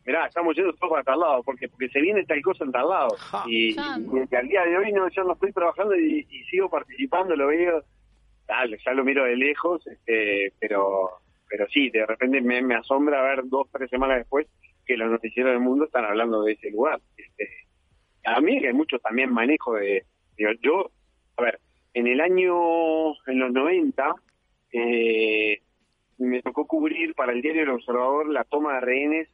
mirá, estamos yendo todos para tal lado, porque porque se viene tal cosa en tal lado. Ja. Y, al día de hoy no, yo no estoy trabajando y, y sigo participando, lo veo, tal, ya lo miro de lejos, este, pero pero sí, de repente me, me asombra ver dos, tres semanas después que los noticieros del mundo están hablando de ese lugar. Este, a mí que hay mucho también manejo de, digo, yo, a ver, en el año, en los 90, eh, me tocó cubrir para el diario El Observador la toma de rehenes,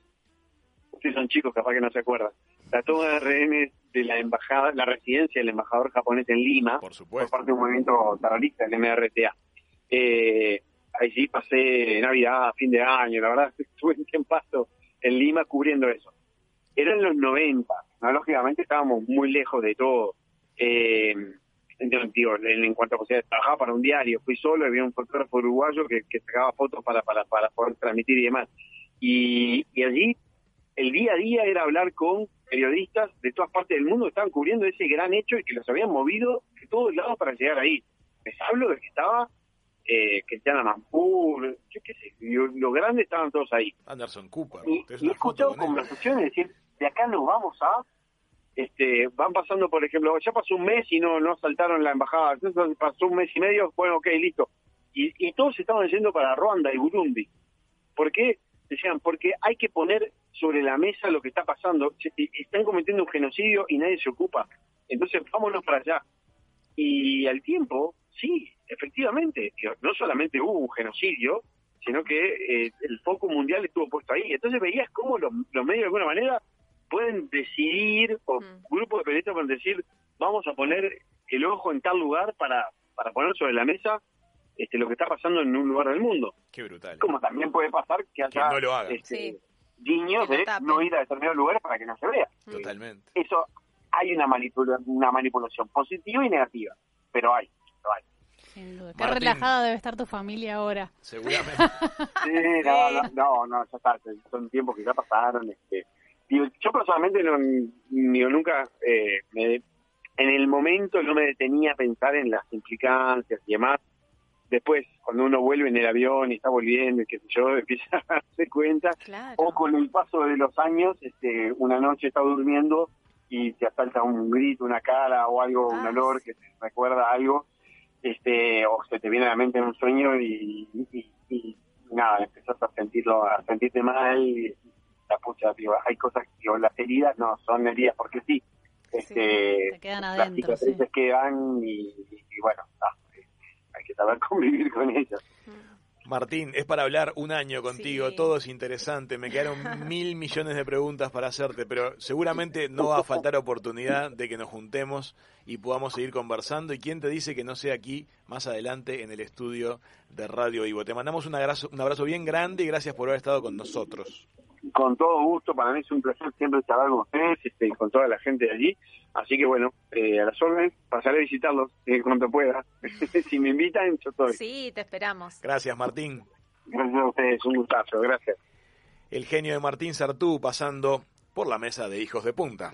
ustedes son chicos, capaz que no se acuerdan, la toma de rehenes de la embajada, la residencia del embajador japonés en Lima, Por por supuesto. parte de un movimiento terrorista, el MRTA. Eh, ahí sí pasé Navidad, fin de año, la verdad estuve un tiempazo en Lima cubriendo eso. Eran los 90, ¿no? lógicamente estábamos muy lejos de todo. Eh, digo, en, en cuanto a posibilidades, trabajaba para un diario, fui solo, había un fotógrafo uruguayo que, que sacaba fotos para, para, para poder transmitir y demás. Y, y allí el día a día era hablar con periodistas de todas partes del mundo que estaban cubriendo ese gran hecho y que los habían movido de todos lados para llegar ahí. Les hablo de que estaba eh, Cristiana Mampur, yo qué sé, los grandes estaban todos ahí. Anderson Cooper. Y, he escuchado conversaciones de decir, de acá nos vamos a, este, van pasando, por ejemplo, ya pasó un mes y no, no saltaron la embajada, entonces pasó un mes y medio, bueno, ok, listo. Y, y todos estaban yendo para Ruanda y Burundi. ¿Por qué? Decían, porque hay que poner sobre la mesa lo que está pasando. Están cometiendo un genocidio y nadie se ocupa. Entonces, vámonos para allá. Y al tiempo, sí, efectivamente, no solamente hubo un genocidio, sino que eh, el foco mundial estuvo puesto ahí. Entonces veías cómo los medios de alguna manera pueden decidir, o Mm. grupos de periodistas pueden decir, vamos a poner el ojo en tal lugar para, para poner sobre la mesa este, lo que está pasando en un lugar del mundo. Qué brutal. Como también puede pasar que haya Que no lo hagan. este, Sí. lo de no ir a determinados lugares para que no se vea. Totalmente. Eso hay una, manipula- una manipulación positiva y negativa, pero hay, lo hay. Sin duda. Qué Martín. relajada debe estar tu familia ahora. Seguramente. Sí, no, no, no, no, ya está, son tiempos que ya pasaron. Este. Digo, yo personalmente no, digo, nunca, eh, me- en el momento no me detenía a pensar en las implicancias y demás. Después, cuando uno vuelve en el avión y está volviendo y qué sé yo, empieza a darse cuenta. Claro. O con el paso de los años, este, una noche está durmiendo y te asalta un grito, una cara o algo, un Ah, olor que te recuerda algo, este, o se te viene a la mente en un sueño y, y- y nada, empezás a sentirlo, a sentirte mal y la pucha, digo, hay cosas que o las heridas no son heridas porque sí, este, Se quedan las adentro. sí. cicatrices quedan y, y bueno, ah, hay que saber convivir con ellas. Martín, es para hablar un año contigo, Sí. todo es interesante, me quedaron mil millones de preguntas para hacerte, pero seguramente no va a faltar oportunidad de que nos juntemos y podamos seguir conversando. ¿Y quién te dice que no sea aquí más adelante en el estudio de Radio Vivo? Te mandamos un abrazo, un abrazo bien grande y gracias por haber estado con nosotros. Con todo gusto, para mí es un placer siempre charlar con ustedes este, y con toda la gente de allí. Así que bueno, eh, a las órdenes, pasaré a visitarlos eh, cuando pueda. si me invitan, yo estoy. Sí, te esperamos. Gracias, Martín. Gracias a ustedes, un gustazo, gracias. El genio de Martín Sartú pasando por la mesa de Hijos de Punta.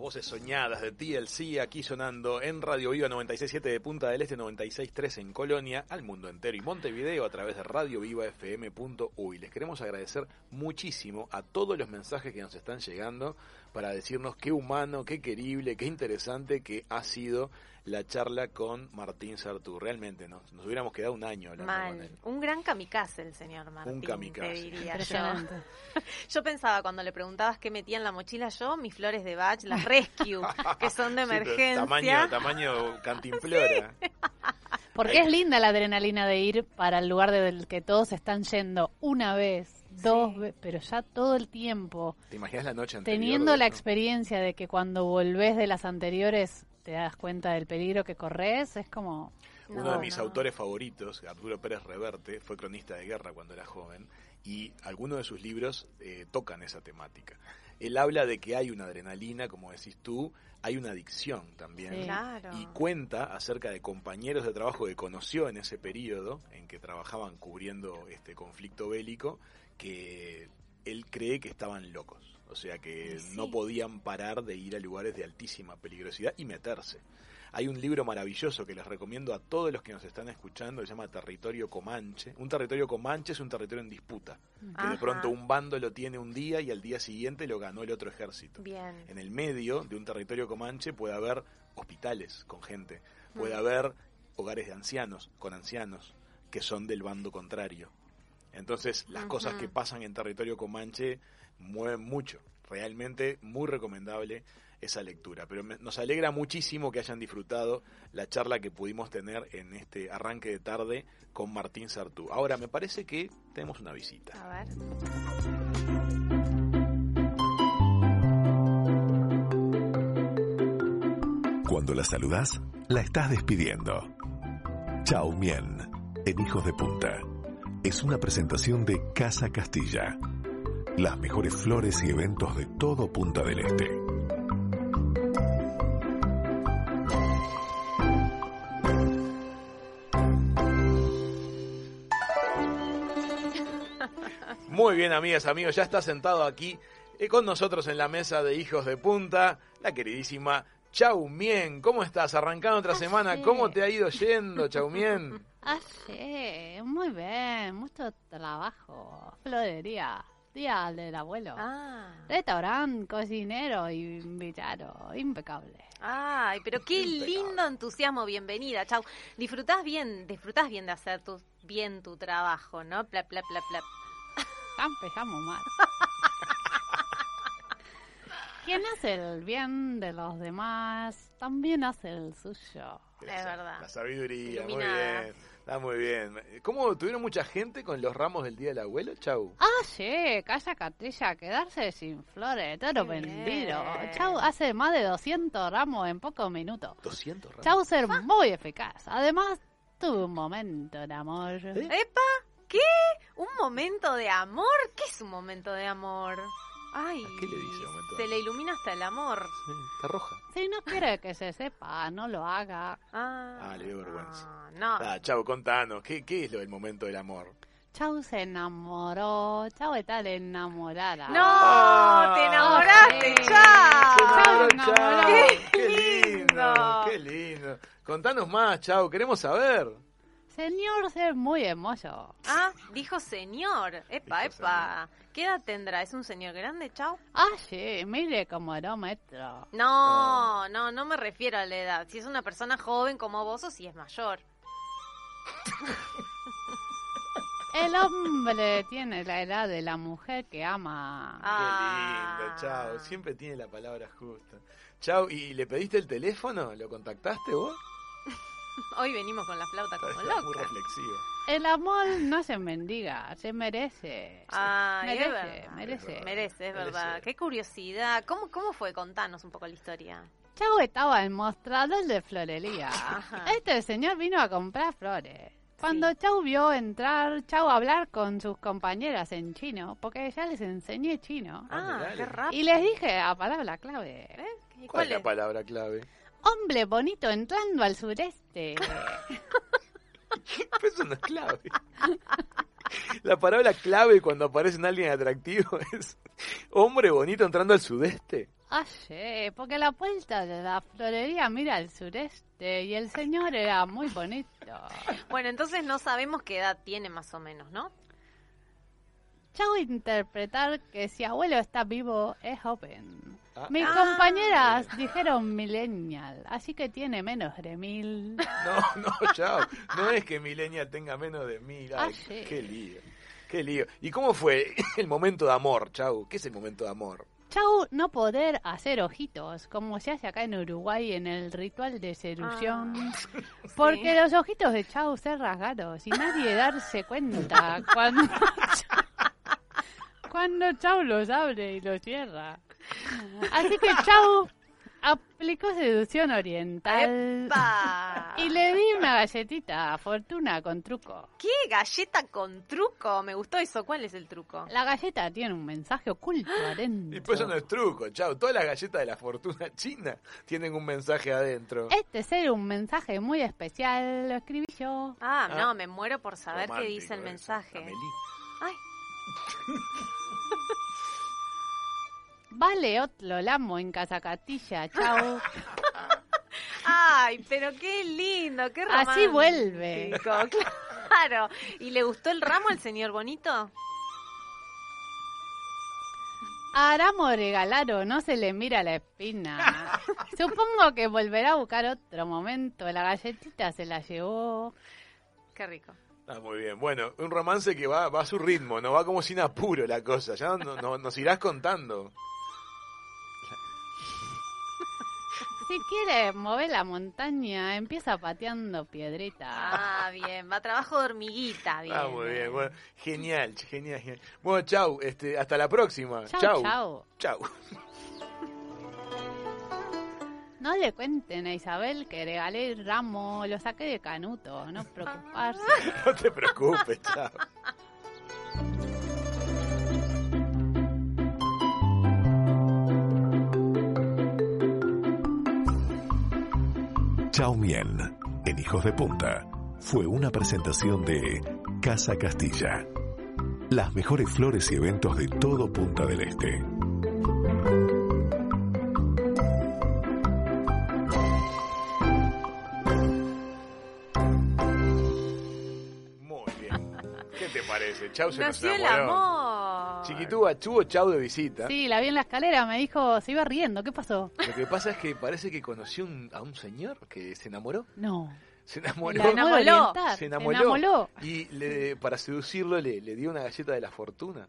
Voces soñadas de TLC aquí sonando en Radio Viva 96.7 de Punta del Este, 96.3 en Colonia, al mundo entero y Montevideo a través de radiovivafm.uy. Les queremos agradecer muchísimo a todos los mensajes que nos están llegando para decirnos qué humano, qué querible, qué interesante que ha sido la charla con Martín Sartú. Realmente nos, nos hubiéramos quedado un año hablando con Mal. él. Un gran kamikaze el señor Martín. kamikaze. Te diría yo. Pensaba cuando le preguntabas qué metía en la mochila yo, mis flores de Bach, las Rescue, que son de Sí, emergencia. tamaño, tamaño cantimplora. Porque es linda la adrenalina de ir para el lugar del que todos están yendo una vez, dos veces, pero ya todo el tiempo. ¿Te imaginas la noche anterior? Teniendo la experiencia de que cuando volvés de las anteriores te das cuenta del peligro que corres, es como... Uno No, de mis no. autores favoritos, Arturo Pérez Reverte, fue cronista de guerra cuando era joven y algunos de sus libros eh, tocan esa temática. Él habla de que hay una adrenalina, como decís tú, hay una adicción también. Sí. Claro. Y cuenta acerca de compañeros de trabajo que conoció en ese periodo en que trabajaban cubriendo este conflicto bélico, que él cree que estaban locos. O sea que sí. no podían parar de ir a lugares de altísima peligrosidad y meterse. Hay un libro maravilloso que les recomiendo a todos los que nos están escuchando, que se llama Territorio Comanche. Un territorio comanche es un territorio en disputa, que de pronto un bando lo tiene un día y al día siguiente lo ganó el otro ejército. Bien. En el medio de un territorio comanche puede haber hospitales con gente, puede Mm. haber hogares de ancianos con ancianos que son del bando contrario. Entonces, las cosas que pasan en territorio comanche mueven mucho. Realmente muy recomendable esa lectura. Pero me- nos alegra muchísimo que hayan disfrutado la charla que pudimos tener en este arranque de tarde con Martín Sartú. Ahora, me parece que tenemos una visita. A ver. Cuando la saludas, la estás despidiendo. Chao Mien, en Hijos de Punta. Es una presentación de Casa Castilla. Las mejores flores y eventos de todo Punta del Este. Muy bien, amigas, amigos, ya está sentado aquí eh, con nosotros en la mesa de Hijos de Punta, la queridísima Chau Mien. ¿Cómo estás? Arrancando otra semana, sí. ¿cómo te ha ido yendo, Chau Mien? Ah, sí, muy bien, mucho trabajo. Florería, día del abuelo. Ah. Restaurante, cocinero y invitado, impecable. Ay, pero qué Impecable. lindo entusiasmo, bienvenida, chau. Disfrutás bien, disfrutás bien de hacer tu, bien tu trabajo, ¿no? Pla, pla, pla, pla. Ya empezamos mal. Quien hace el bien de los demás, también hace el suyo. Es verdad. La sabiduría, muy bien. Está muy bien. ¿Cómo tuvieron mucha gente con los ramos del Día del Abuelo, Chau? Ah, sí, Casa Catilla, quedarse sin flores, todo Qué vendido. Chau hace más de 200 ramos en pocos minutos. 200 ramos. Chau ser muy eficaz. Además, tuve un momento de amor. ¡Epa! ¿Qué? ¿Un momento de amor? ¿Qué es un momento de amor? Ay, ¿A qué le dice se le ilumina hasta el amor. Sí, está roja. Si no quiere que se sepa, no lo haga. Ah, Ah, le dio vergüenza. No, Ah, Chau, contanos, ¿qué, ¿qué es lo del momento del amor? Chau se enamoró. Chau está enamorada. no, Ah, te enamoraste. Se enamoró, enamoró. Chau. ¡Qué lindo! ¡Qué lindo! Contanos más, Chau, queremos saber. Señor, ser muy hermoso. Ah, dijo señor. Epa, Dijo epa. ¿Qué edad tendrá? ¿Es un señor grande, chao? Ah, sí, mire como dos metros. No, no, no me refiero a la edad. Si es una persona joven como vos o si es mayor. El hombre tiene la edad de la mujer que ama. Ah. Qué lindo, Chau. Siempre tiene la palabra justa. Chau, ¿y le pediste el teléfono? ¿Lo contactaste vos? Hoy venimos con la flauta como Está muy loca. reflexiva. El amor no se mendiga, se merece. Es merece, verdad. merece. Merece, es verdad. Merece. Qué curiosidad. ¿Cómo, ¿Cómo fue? Contanos un poco la historia. Chau estaba en mostrador de florería. Ajá. Este señor vino a comprar flores. Cuando Chau vio entrar Chau hablar con sus compañeras en chino, porque ya les enseñé chino, Ah, Ah, qué rápido. y les dije la palabra clave. ¿Eh? ¿Y ¿Cuál cuál es la es? palabra clave? Hombre bonito entrando al sureste. Pues eso no es clave. La palabra clave cuando aparece en alguien atractivo es hombre bonito entrando al sudeste. Ah, sí, porque la puerta de la florería mira al sureste y el señor era muy bonito. Bueno, entonces no sabemos qué edad tiene más o menos, ¿no? Chau interpretar que si abuelo está vivo es joven. Ah. Mis Ah. compañeras dijeron millennial, así que tiene menos de mil. No, no, chao. No es que Milenia tenga menos de mil. Ay, Ah, sí. Qué lío. Qué lío. ¿Y cómo fue el momento de amor, chau? ¿Qué es el momento de amor? Chau no poder hacer ojitos, como se hace acá en Uruguay en el ritual de seducción. Porque los ojitos de Chau se rasgaron sin nadie darse cuenta cuando, cuando Chau los abre y los cierra. Así que Chau aplicó seducción oriental ¡Epa! y le di una galletita a Fortuna con truco. ¿Qué galleta con truco? Me gustó eso. ¿Cuál es el truco? La galleta tiene un mensaje oculto adentro. Y pues eso no es truco, chau. Todas las galletas de la fortuna china tienen un mensaje adentro. Este ser un mensaje muy especial, lo escribí yo. Ah, Ah. no, me muero por saber qué Romántico dice el eso. mensaje. Amelie. Ay, Vale, otro lamo en Casacatilla, chao. Ay, pero qué lindo, qué romántico. Así vuelve. Claro. ¿Y le gustó el ramo al señor Bonito? A Aramo regalaron, no se le mira la espina. Supongo que volverá a buscar otro momento. La galletita se la llevó. Qué rico. Ah, muy bien. Bueno, un romance que va, va a su ritmo, no va como sin apuro la cosa. Ya no, no- nos irás contando. Si quiere mover la montaña, empieza pateando piedrita. Ah, bien. Va trabajo de hormiguita, bien. Ah, muy bien. Bueno, genial, genial, genial. Bueno, chau. Este, hasta la próxima. Chau, chau. chau. Chau. No le cuenten a Isabel que regalé el ramo, lo saqué de canuto, no preocuparse. No te preocupes, chau. Chao Mien, en Hijos de Punta, fue una presentación de Casa Castilla. Las mejores flores y eventos de todo Punta del Este. Muy bien. ¿Qué te parece? Chau se nos Nació el enamoró. amor. Chiquitúa, chuvo, chau de visita. Sí, la vi en la escalera, me dijo, se iba riendo, ¿qué pasó? Lo que pasa es que parece que conoció un- a un señor que se enamoró. No. Se enamoró. La enamoró. Se se enamoró. enamoró. Y le- para seducirlo le, le dio una galleta de la fortuna.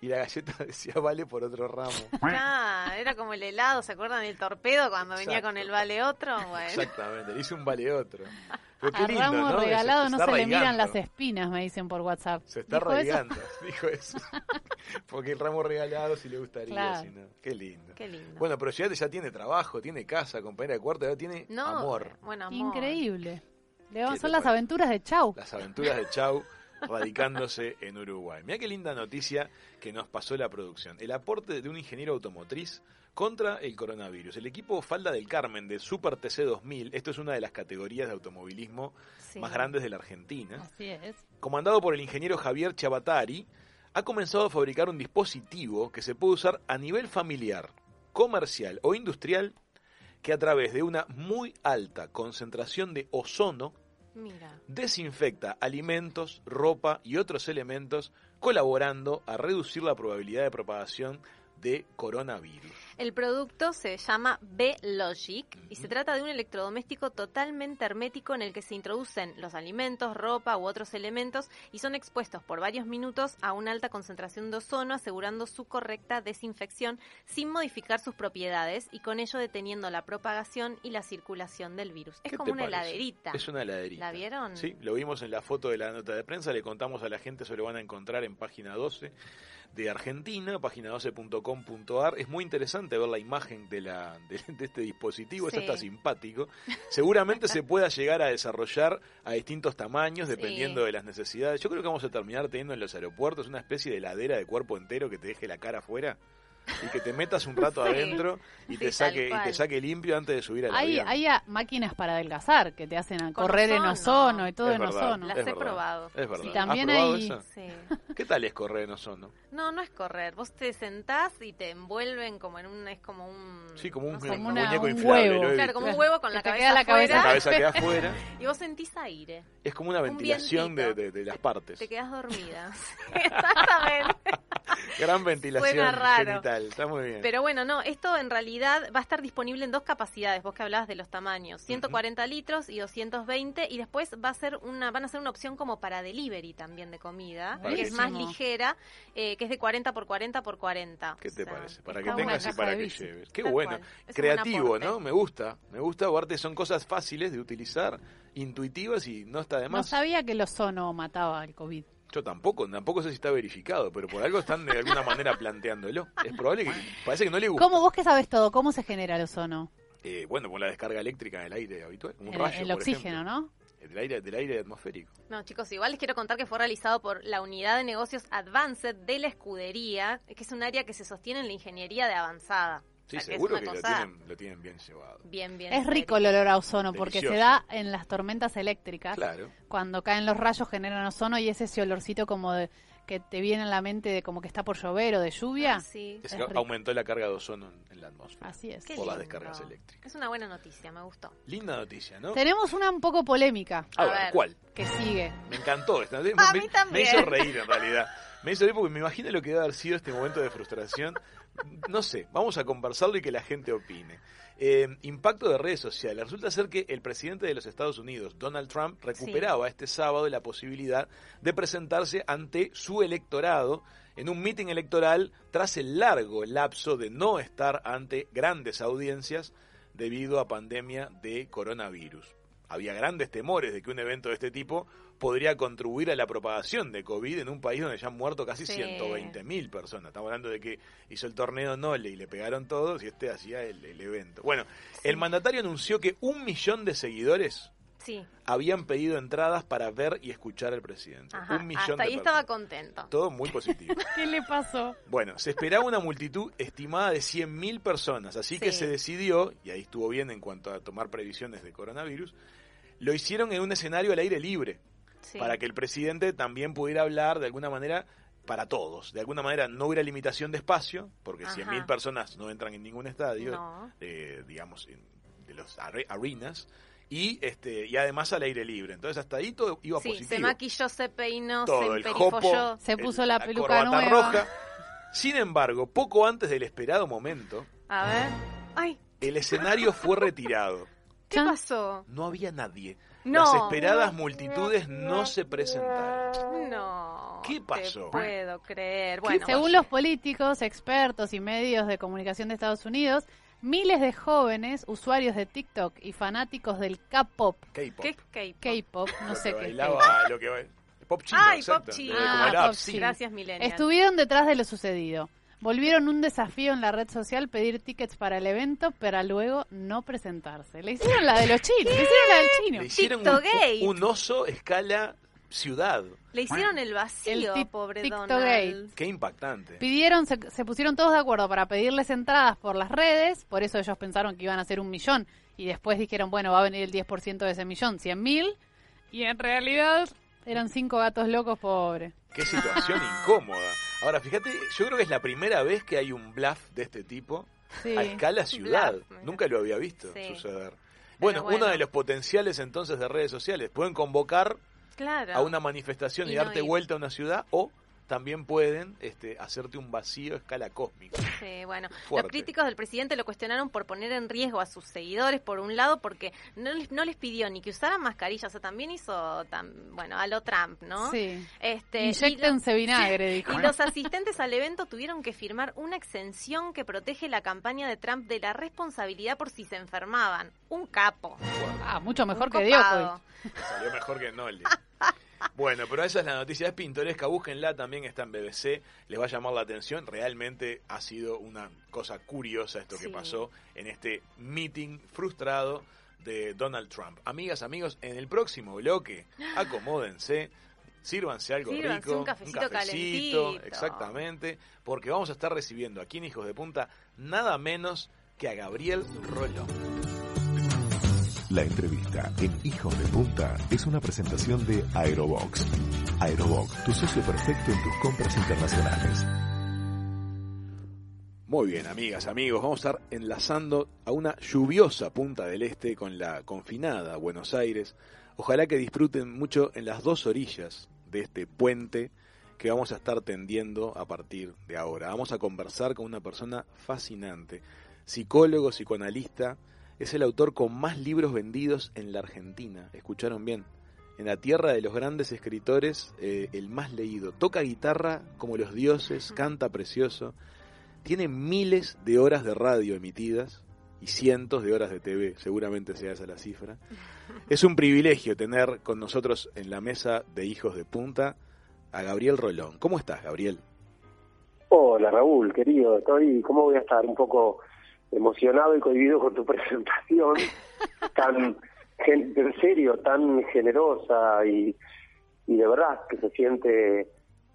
Y la galleta decía vale por otro ramo. Ah, era como el helado, ¿se acuerdan el torpedo cuando venía con el vale otro? Bueno. Exactamente, le hice un vale otro. Pero qué A lindo, ramo ¿no? regalado Se- no se le miran las espinas, me dicen por WhatsApp. Se está ¿Dijo eso? arraigando, dijo eso. Porque el ramo regalado si le gustaría, Claro. si no. Qué lindo. Qué lindo. Bueno, pero ya, ya tiene trabajo, tiene casa, compañera de cuarto, ya tiene no, amor. Bueno, amor. Increíble. Le ¿Qué son las aventuras de Chau. Las aventuras de Chau radicándose en Uruguay. Mira qué linda noticia que nos pasó la producción. El aporte de un ingeniero automotriz contra el coronavirus. El equipo Falda del Carmen de Super TC 2000, esto es una de las categorías de automovilismo Sí. más grandes de la Argentina, Así es. comandado por el ingeniero Javier Chabatari, ha comenzado a fabricar un dispositivo que se puede usar a nivel familiar, comercial o industrial que a través de una muy alta concentración de ozono Desinfecta alimentos, ropa y otros elementos, colaborando a reducir la probabilidad de propagación de coronavirus. El producto se llama B-Logic y se trata de un electrodoméstico totalmente hermético en el que se introducen los alimentos, ropa u otros elementos y son expuestos por varios minutos a una alta concentración de ozono, asegurando su correcta desinfección sin modificar sus propiedades y con ello deteniendo la propagación y la circulación del virus. Es ¿Qué como una parece? heladerita. Es una heladerita. ¿La vieron? Sí, lo vimos en la foto de la nota de prensa, le contamos a la gente, eso lo van a encontrar en página 12 de Argentina, página 12.com.ar. Es muy interesante ver la imagen de, la, de, de este dispositivo, esto Sí. está simpático. Seguramente se pueda llegar a desarrollar a distintos tamaños dependiendo Sí. de las necesidades. Yo creo que vamos a terminar teniendo en los aeropuertos una especie de heladera de cuerpo entero que te deje la cara afuera y que te metas un rato Sí. adentro y Sí, te saque y te saque limpio antes de subir al Hay, avión. hay a- máquinas para adelgazar que te hacen a correr en ozono. y todo Es en verdad. ozono. Las Es he verdad. probado. Es verdad. Y ¿Has también probado hay-. ¿Qué tal es correr en ozono? No, no es correr. Vos te sentás y te envuelven como en un... Es como un... Sí, como un, no sé, como un una- muñeco un inflable. huevo. Claro, como un huevo con la cabeza la cabeza La cabeza queda afuera. y vos sentís aire. Es como una Un ventilación de, de- de las partes. Te quedas dormida. Exactamente. Gran ventilación Suena raro. genital. Está muy bien. Pero bueno, no, esto en realidad va a estar disponible en dos capacidades, vos que hablabas de los tamaños, 140 litros y 220 y después va a ser una van a ser una opción como para delivery también de comida, que es más ligera, eh, que es de 40 por 40 por 40. ¿Qué O te sea, parece? Para que tengas y para que bici. lleves. Qué Tal bueno. Creativo. ¿no? Me gusta. Me gusta. Aparte son cosas fáciles de utilizar, intuitivas y no está de No más. sabía que el ozono mataba el COVID. Yo tampoco, tampoco sé si está verificado, pero por algo están de alguna manera planteándolo. Es probable que parece que no le gusta. ¿Cómo vos que sabes todo? ¿Cómo se genera el ozono? Eh, bueno, con la descarga eléctrica del aire habitual, un El, rayo, el por oxígeno, ejemplo. ¿no? Del aire, del aire atmosférico. No, chicos, igual les quiero contar que fue realizado por la Unidad de Negocios Advanced de la Escudería, que es un área que se sostiene en la ingeniería de avanzada. Sí, es seguro que lo tienen, lo tienen bien llevado. Bien, bien. Es rico el olor a ozono porque se da en las tormentas eléctricas. Claro. Cuando caen los rayos generan ozono y es ese olorcito como de que te viene a la mente de como que está por llover o de lluvia. Ah, sí. Es aumentó la carga de ozono en, en la atmósfera. Así es. Por las descargas eléctricas. Es una buena noticia, me gustó. Linda noticia, ¿no? Tenemos una un poco polémica A, A ver, ver. ¿cuál? que sigue. Me encantó esta. Me, A me- mí también. me hizo reír en realidad. Me hizo reír porque me imagino lo que debe haber sido este momento de frustración. No sé, vamos a conversarlo y que la gente opine. Eh, impacto de redes sociales. Resulta ser que el presidente de los Estados Unidos, Donald Trump, recuperaba este sábado la posibilidad de presentarse ante su electorado en un mitin electoral tras el largo lapso de no estar ante grandes audiencias debido a pandemia de coronavirus. Había grandes temores de que un evento de este tipo podría contribuir a la propagación de COVID en un país donde ya han muerto casi Sí. 120 mil personas. Estamos hablando de que hizo el torneo Nole y le pegaron todos y este hacía el, el evento. Bueno, el mandatario anunció que un millón de seguidores Sí. habían pedido entradas para ver y escuchar al presidente. Ajá. un millón Hasta de ahí estaba contento. Todo muy positivo. ¿Qué le pasó? Bueno, se esperaba una multitud estimada de 100.000 personas, así que se decidió, y ahí estuvo bien en cuanto a tomar previsiones de coronavirus, lo hicieron en un escenario al aire libre, Sí. para que el presidente también pudiera hablar de alguna manera para todos. De alguna manera no hubiera limitación de espacio, porque Ajá. 100.000 personas no entran en ningún estadio, No. eh, digamos, en- de los are- arenas, y este y además al aire libre. Entonces hasta ahí todo iba Sí, positivo se maquilló, se peinó, todo se el jopo, Se el- puso la peluca nueva. roja. Sin embargo, poco antes del esperado momento, A ver. Ay, el escenario fue retirado. ¿qué Chan. pasó? No había nadie. No. Las esperadas multitudes no se presentaron. No. ¿Qué pasó? Te puedo creer. Bueno, Según los políticos, expertos y medios de comunicación de Estados Unidos, miles de jóvenes, usuarios de TikTok y fanáticos del K-pop, K-pop. ¿qué es K-pop? K-pop, no sé qué es bailaba, lo que ba- Pop chino, Ay, exacto. pop chino. Ah, pop chino. Gracias, Milenia. Estuvieron detrás de lo sucedido. Volvieron un desafío en la red social pedir tickets para el evento, para luego no presentarse. Le hicieron la de los chinos, le hicieron la del Le chino. hicieron un, oso escala ciudad. Le hicieron el vacío, El pobre. Donald. Qué impactante. Pidieron, se, se pusieron todos de acuerdo para pedirles entradas por las redes, por eso ellos pensaron que iban a ser un millón, y después dijeron, bueno, va a venir el 10% de ese millón, 100 mil, y en realidad eran cinco gatos locos pobres. Qué situación incómoda. Ahora, fíjate, yo creo que es la primera vez que hay un bluff de este tipo Sí. a escala ciudad. Bluff. Nunca lo había visto Sí. suceder. Bueno, bueno. uno de los potenciales entonces de redes sociales. Pueden convocar Claro. a una manifestación y, Y no darte ir. vuelta a una ciudad o también pueden este, hacerte un vacío a escala cósmica. Sí, bueno, Fuerte. los críticos del presidente lo cuestionaron por poner en riesgo a sus seguidores, por un lado, porque no les, no les pidió ni que usaran mascarillas, o sea, también hizo, tam- bueno, a lo Trump, ¿no? Sí. Este, y Inyéctense vinagre, dijo. Y los asistentes al evento tuvieron que firmar una exención que protege la campaña de Trump de la responsabilidad por si se enfermaban. Un capo. Ah, mucho mejor un que. Djokovic. Salió mejor que Nole. Bueno, pero esa es la noticia, es pintoresca, búsquenla, también está en BBC, les va a llamar la atención, realmente ha sido una cosa curiosa esto que pasó en este meeting frustrado de Donald Trump. Amigas, amigos, en el próximo bloque, acomódense, sírvanse algo Sírvanse rico, un cafecito calentito. exactamente, porque vamos a estar recibiendo aquí en Hijos de Punta nada menos que a Gabriel Rolón. La entrevista en Hijos de Punta es una presentación de Aerobox. Aerobox, tu socio perfecto en tus compras internacionales. Muy bien, amigas, amigos, vamos a estar enlazando a una lluviosa punta del este con la confinada Buenos Aires. Ojalá que disfruten mucho en las dos orillas de este puente que vamos a estar tendiendo a partir de ahora. Vamos a conversar con una persona fascinante, psicólogo, psicoanalista, es el autor con más libros vendidos en la Argentina. ¿Escucharon bien? En la tierra de los grandes escritores, eh, el más leído. Toca guitarra como los dioses, canta precioso tiene miles de horas de radio emitidas y cientos de horas de TV, seguramente sea esa la cifra. Es un privilegio tener con nosotros en la mesa de Hijos de Punta a Gabriel Rolón. ¿Cómo estás, Gabriel? Hola Raúl, querido, estoy, ¿cómo voy a estar? Un poco emocionado y cohibido con tu presentación, tan, en serio, tan generosa y, y de verdad que se siente,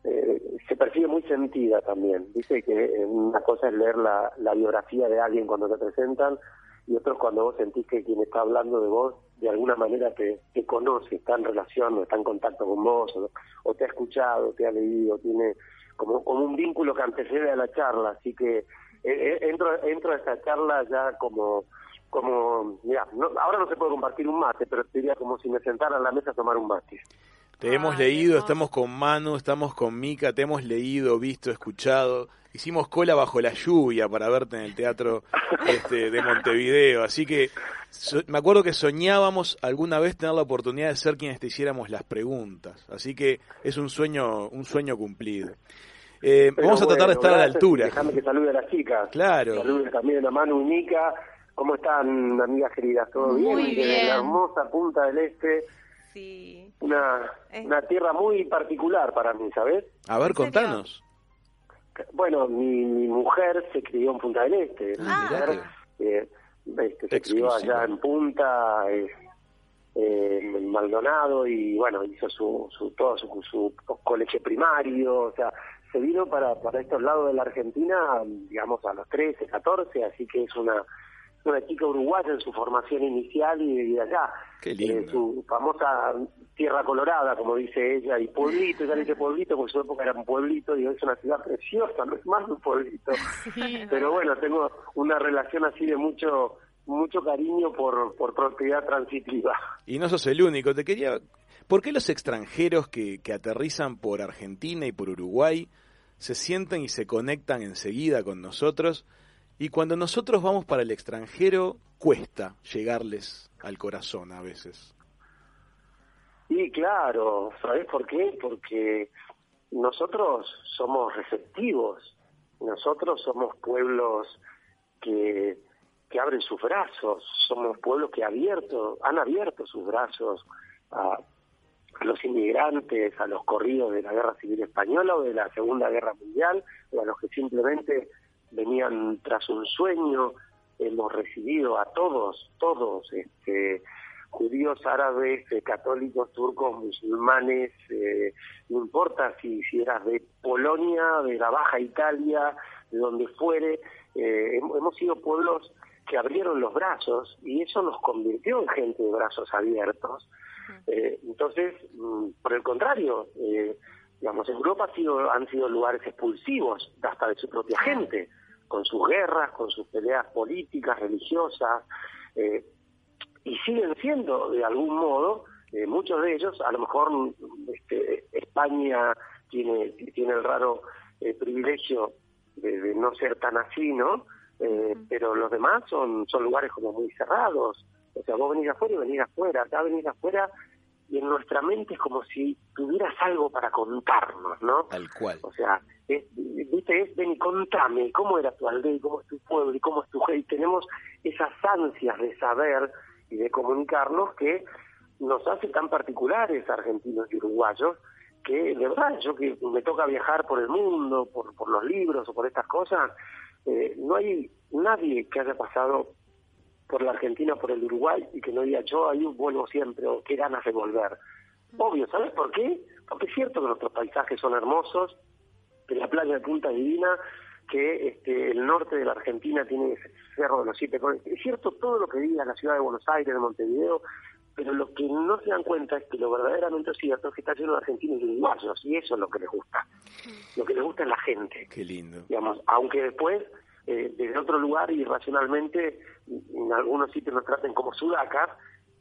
eh, se percibe muy sentida también. Dice que una cosa es leer la, la biografía de alguien cuando te presentan y otro es cuando vos sentís que quien está hablando de vos de alguna manera te, te conoce, está en relación, está en contacto con vos, o, o te ha escuchado, te ha leído, tiene como, como un vínculo que antecede a la charla, así que eh, eh, entro, entro a esta charla ya como como, mira, no, ahora no se puede compartir un mate, pero sería como si me sentara en la mesa a tomar un mate. Te hemos leído, estamos con Manu, estamos con Mica, te hemos leído, visto, escuchado. Hicimos cola bajo la lluvia para verte en el teatro este, de Montevideo. Así que so- me acuerdo que soñábamos alguna vez tener la oportunidad de ser quienes te hiciéramos las preguntas. Así que es un sueño, un sueño cumplido. Eh, vamos a tratar de estar a la altura. Déjame que salude a las chicas. Claro. Salude también a Manu y Nica. ¿Cómo están, amigas queridas? ¿Todo bien? Muy bien. la hermosa Punta del Este, Sí. una, una tierra muy particular para mí, ¿sabes? A ver, contanos. Bueno, mi, mi mujer se crió en Punta del Este. Mi Ah, mujer eh, este, se crió allá en Punta, eh, eh, en Maldonado, y bueno, hizo su, su todo su, su colegio primario, o sea, se vino para, para estos lados de la Argentina, digamos, a los 13, 14, así que es una una chica uruguaya en su formación inicial y de allá. Qué lindo. Eh, su famosa tierra colorada, como dice ella, y pueblito, ya le dice pueblito, porque en su época era un pueblito, y hoy es una ciudad preciosa, no es más un pueblito. Pero bueno, tengo una relación así de mucho mucho cariño por, por propiedad transitiva. Y no sos el único. Te quería. ¿Por qué los extranjeros que, que aterrizan por Argentina y por Uruguay se sienten y se conectan enseguida con nosotros? Y cuando nosotros vamos para el extranjero, cuesta llegarles al corazón a veces. Y claro, ¿sabes por qué? Porque nosotros somos receptivos, nosotros somos pueblos que, que abren sus brazos, somos pueblos que abierto, han abierto sus brazos a, a los inmigrantes, a los corridos de la Guerra Civil Española o de la Segunda Guerra Mundial, o a los que simplemente venían tras un sueño, hemos recibido a todos, todos, este, judíos, árabes, eh, católicos, turcos, musulmanes, eh, no importa si, si eras de Polonia, de la Baja Italia, de donde fuere, eh, hem- hemos sido pueblos que abrieron los brazos y eso nos convirtió en gente de brazos abiertos. Eh, entonces, mm, por el contrario, eh, digamos, Europa ha sido, han sido lugares expulsivos hasta de su propia gente, con sus guerras, con sus peleas políticas, religiosas, eh, y siguen siendo de algún modo, eh, muchos de ellos, a lo mejor este, España tiene, tiene el raro eh, privilegio de, de no ser tan así, ¿no? Eh, Pero los demás son, son lugares como muy cerrados. O sea, vos venís afuera y venís afuera. Acá venís afuera y en nuestra mente es como si tuvieras algo para contarnos, ¿no? Tal cual. O sea, es, viste, es ven y contame cómo era tu aldea, y cómo es tu pueblo y cómo es tu gente. Y tenemos esas ansias de saber y de comunicarnos que nos hace tan particulares argentinos y uruguayos que de verdad yo que me toca viajar por el mundo, por, por los libros o por estas cosas, eh, no hay nadie que haya pasado por la Argentina, por el Uruguay y que no diga yo ahí vuelvo siempre o qué ganas de volver. Obvio, ¿sabes por qué? Porque es cierto que nuestros paisajes son hermosos, que la playa de Punta Divina, que este, el norte de la Argentina tiene ese Cerro de los Siete Colores. Es cierto todo lo que diga la ciudad de Buenos Aires, de Montevideo, pero lo que no se dan cuenta es que lo verdaderamente cierto es que está lleno de argentinos y uruguayos, y eso es lo que les gusta. Lo que les gusta es la gente Qué lindo. digamos, aunque después eh, desde otro lugar irracionalmente en algunos sitios nos traten como sudacas,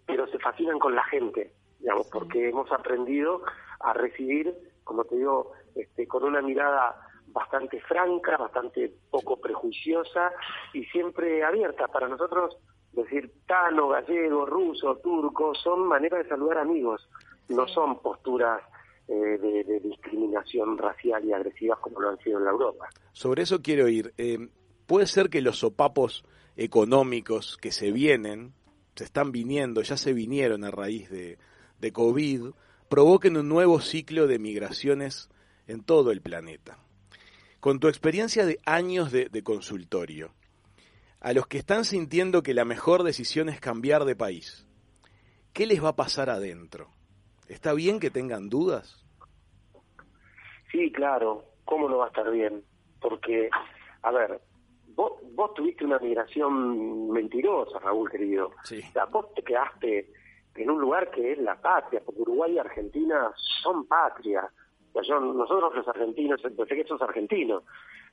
pero se fascinan con la gente, digamos, porque hemos aprendido a recibir, como te digo, este, con una mirada bastante franca, bastante poco prejuiciosa y siempre abierta. Para nosotros decir tano, gallego, ruso, turco, son maneras de saludar amigos, no son posturas eh, de, de discriminación racial y agresivas como lo han sido en la Europa. Sobre eso quiero ir. Eh, puede ser que los sopapos económicos que se vienen, se están viniendo, ya se vinieron a raíz de, COVID, provoquen un nuevo ciclo de migraciones en todo el planeta. Con tu experiencia de años de, de consultorio, a los que están sintiendo que la mejor decisión es cambiar de país, ¿qué les va a pasar adentro? ¿Está bien que tengan dudas? Sí, claro, ¿cómo no va a estar bien? Porque, a ver, vos, vos tuviste una migración mentirosa, Raúl, querido. Sí. O sea, vos te quedaste en un lugar que es la patria, porque Uruguay y Argentina son patria. O sea, yo- nosotros los argentinos, pensé que sos argentino,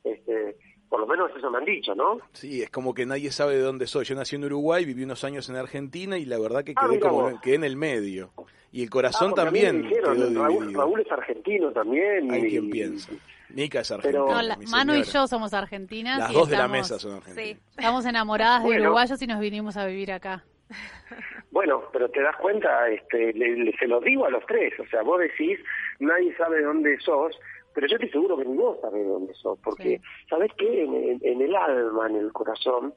este, por lo menos eso me han dicho, ¿no? Sí, es como que nadie sabe de dónde soy. Yo nací en Uruguay, viví unos años en Argentina y la verdad que Ah, quedé como quedé en el medio. Y el Ah, corazón porque a mí me también dijeron, quedó Raúl. Raúl es argentino también. Hay y- quien piensa. Mica es argentina. Pero- No, la- mi Manu y yo somos argentinas. Las y dos de la estamos- mesa son argentinas. Sí. Estamos enamoradas de uruguayos y nos vinimos a vivir acá. Bueno, pero te das cuenta, este, le- le- se lo digo a los tres, o sea, vos decís, nadie sabe de dónde sos, pero yo estoy seguro que ni vos sabés de dónde sos, porque, Sí. ¿sabés qué? En, en- en el alma, en el corazón,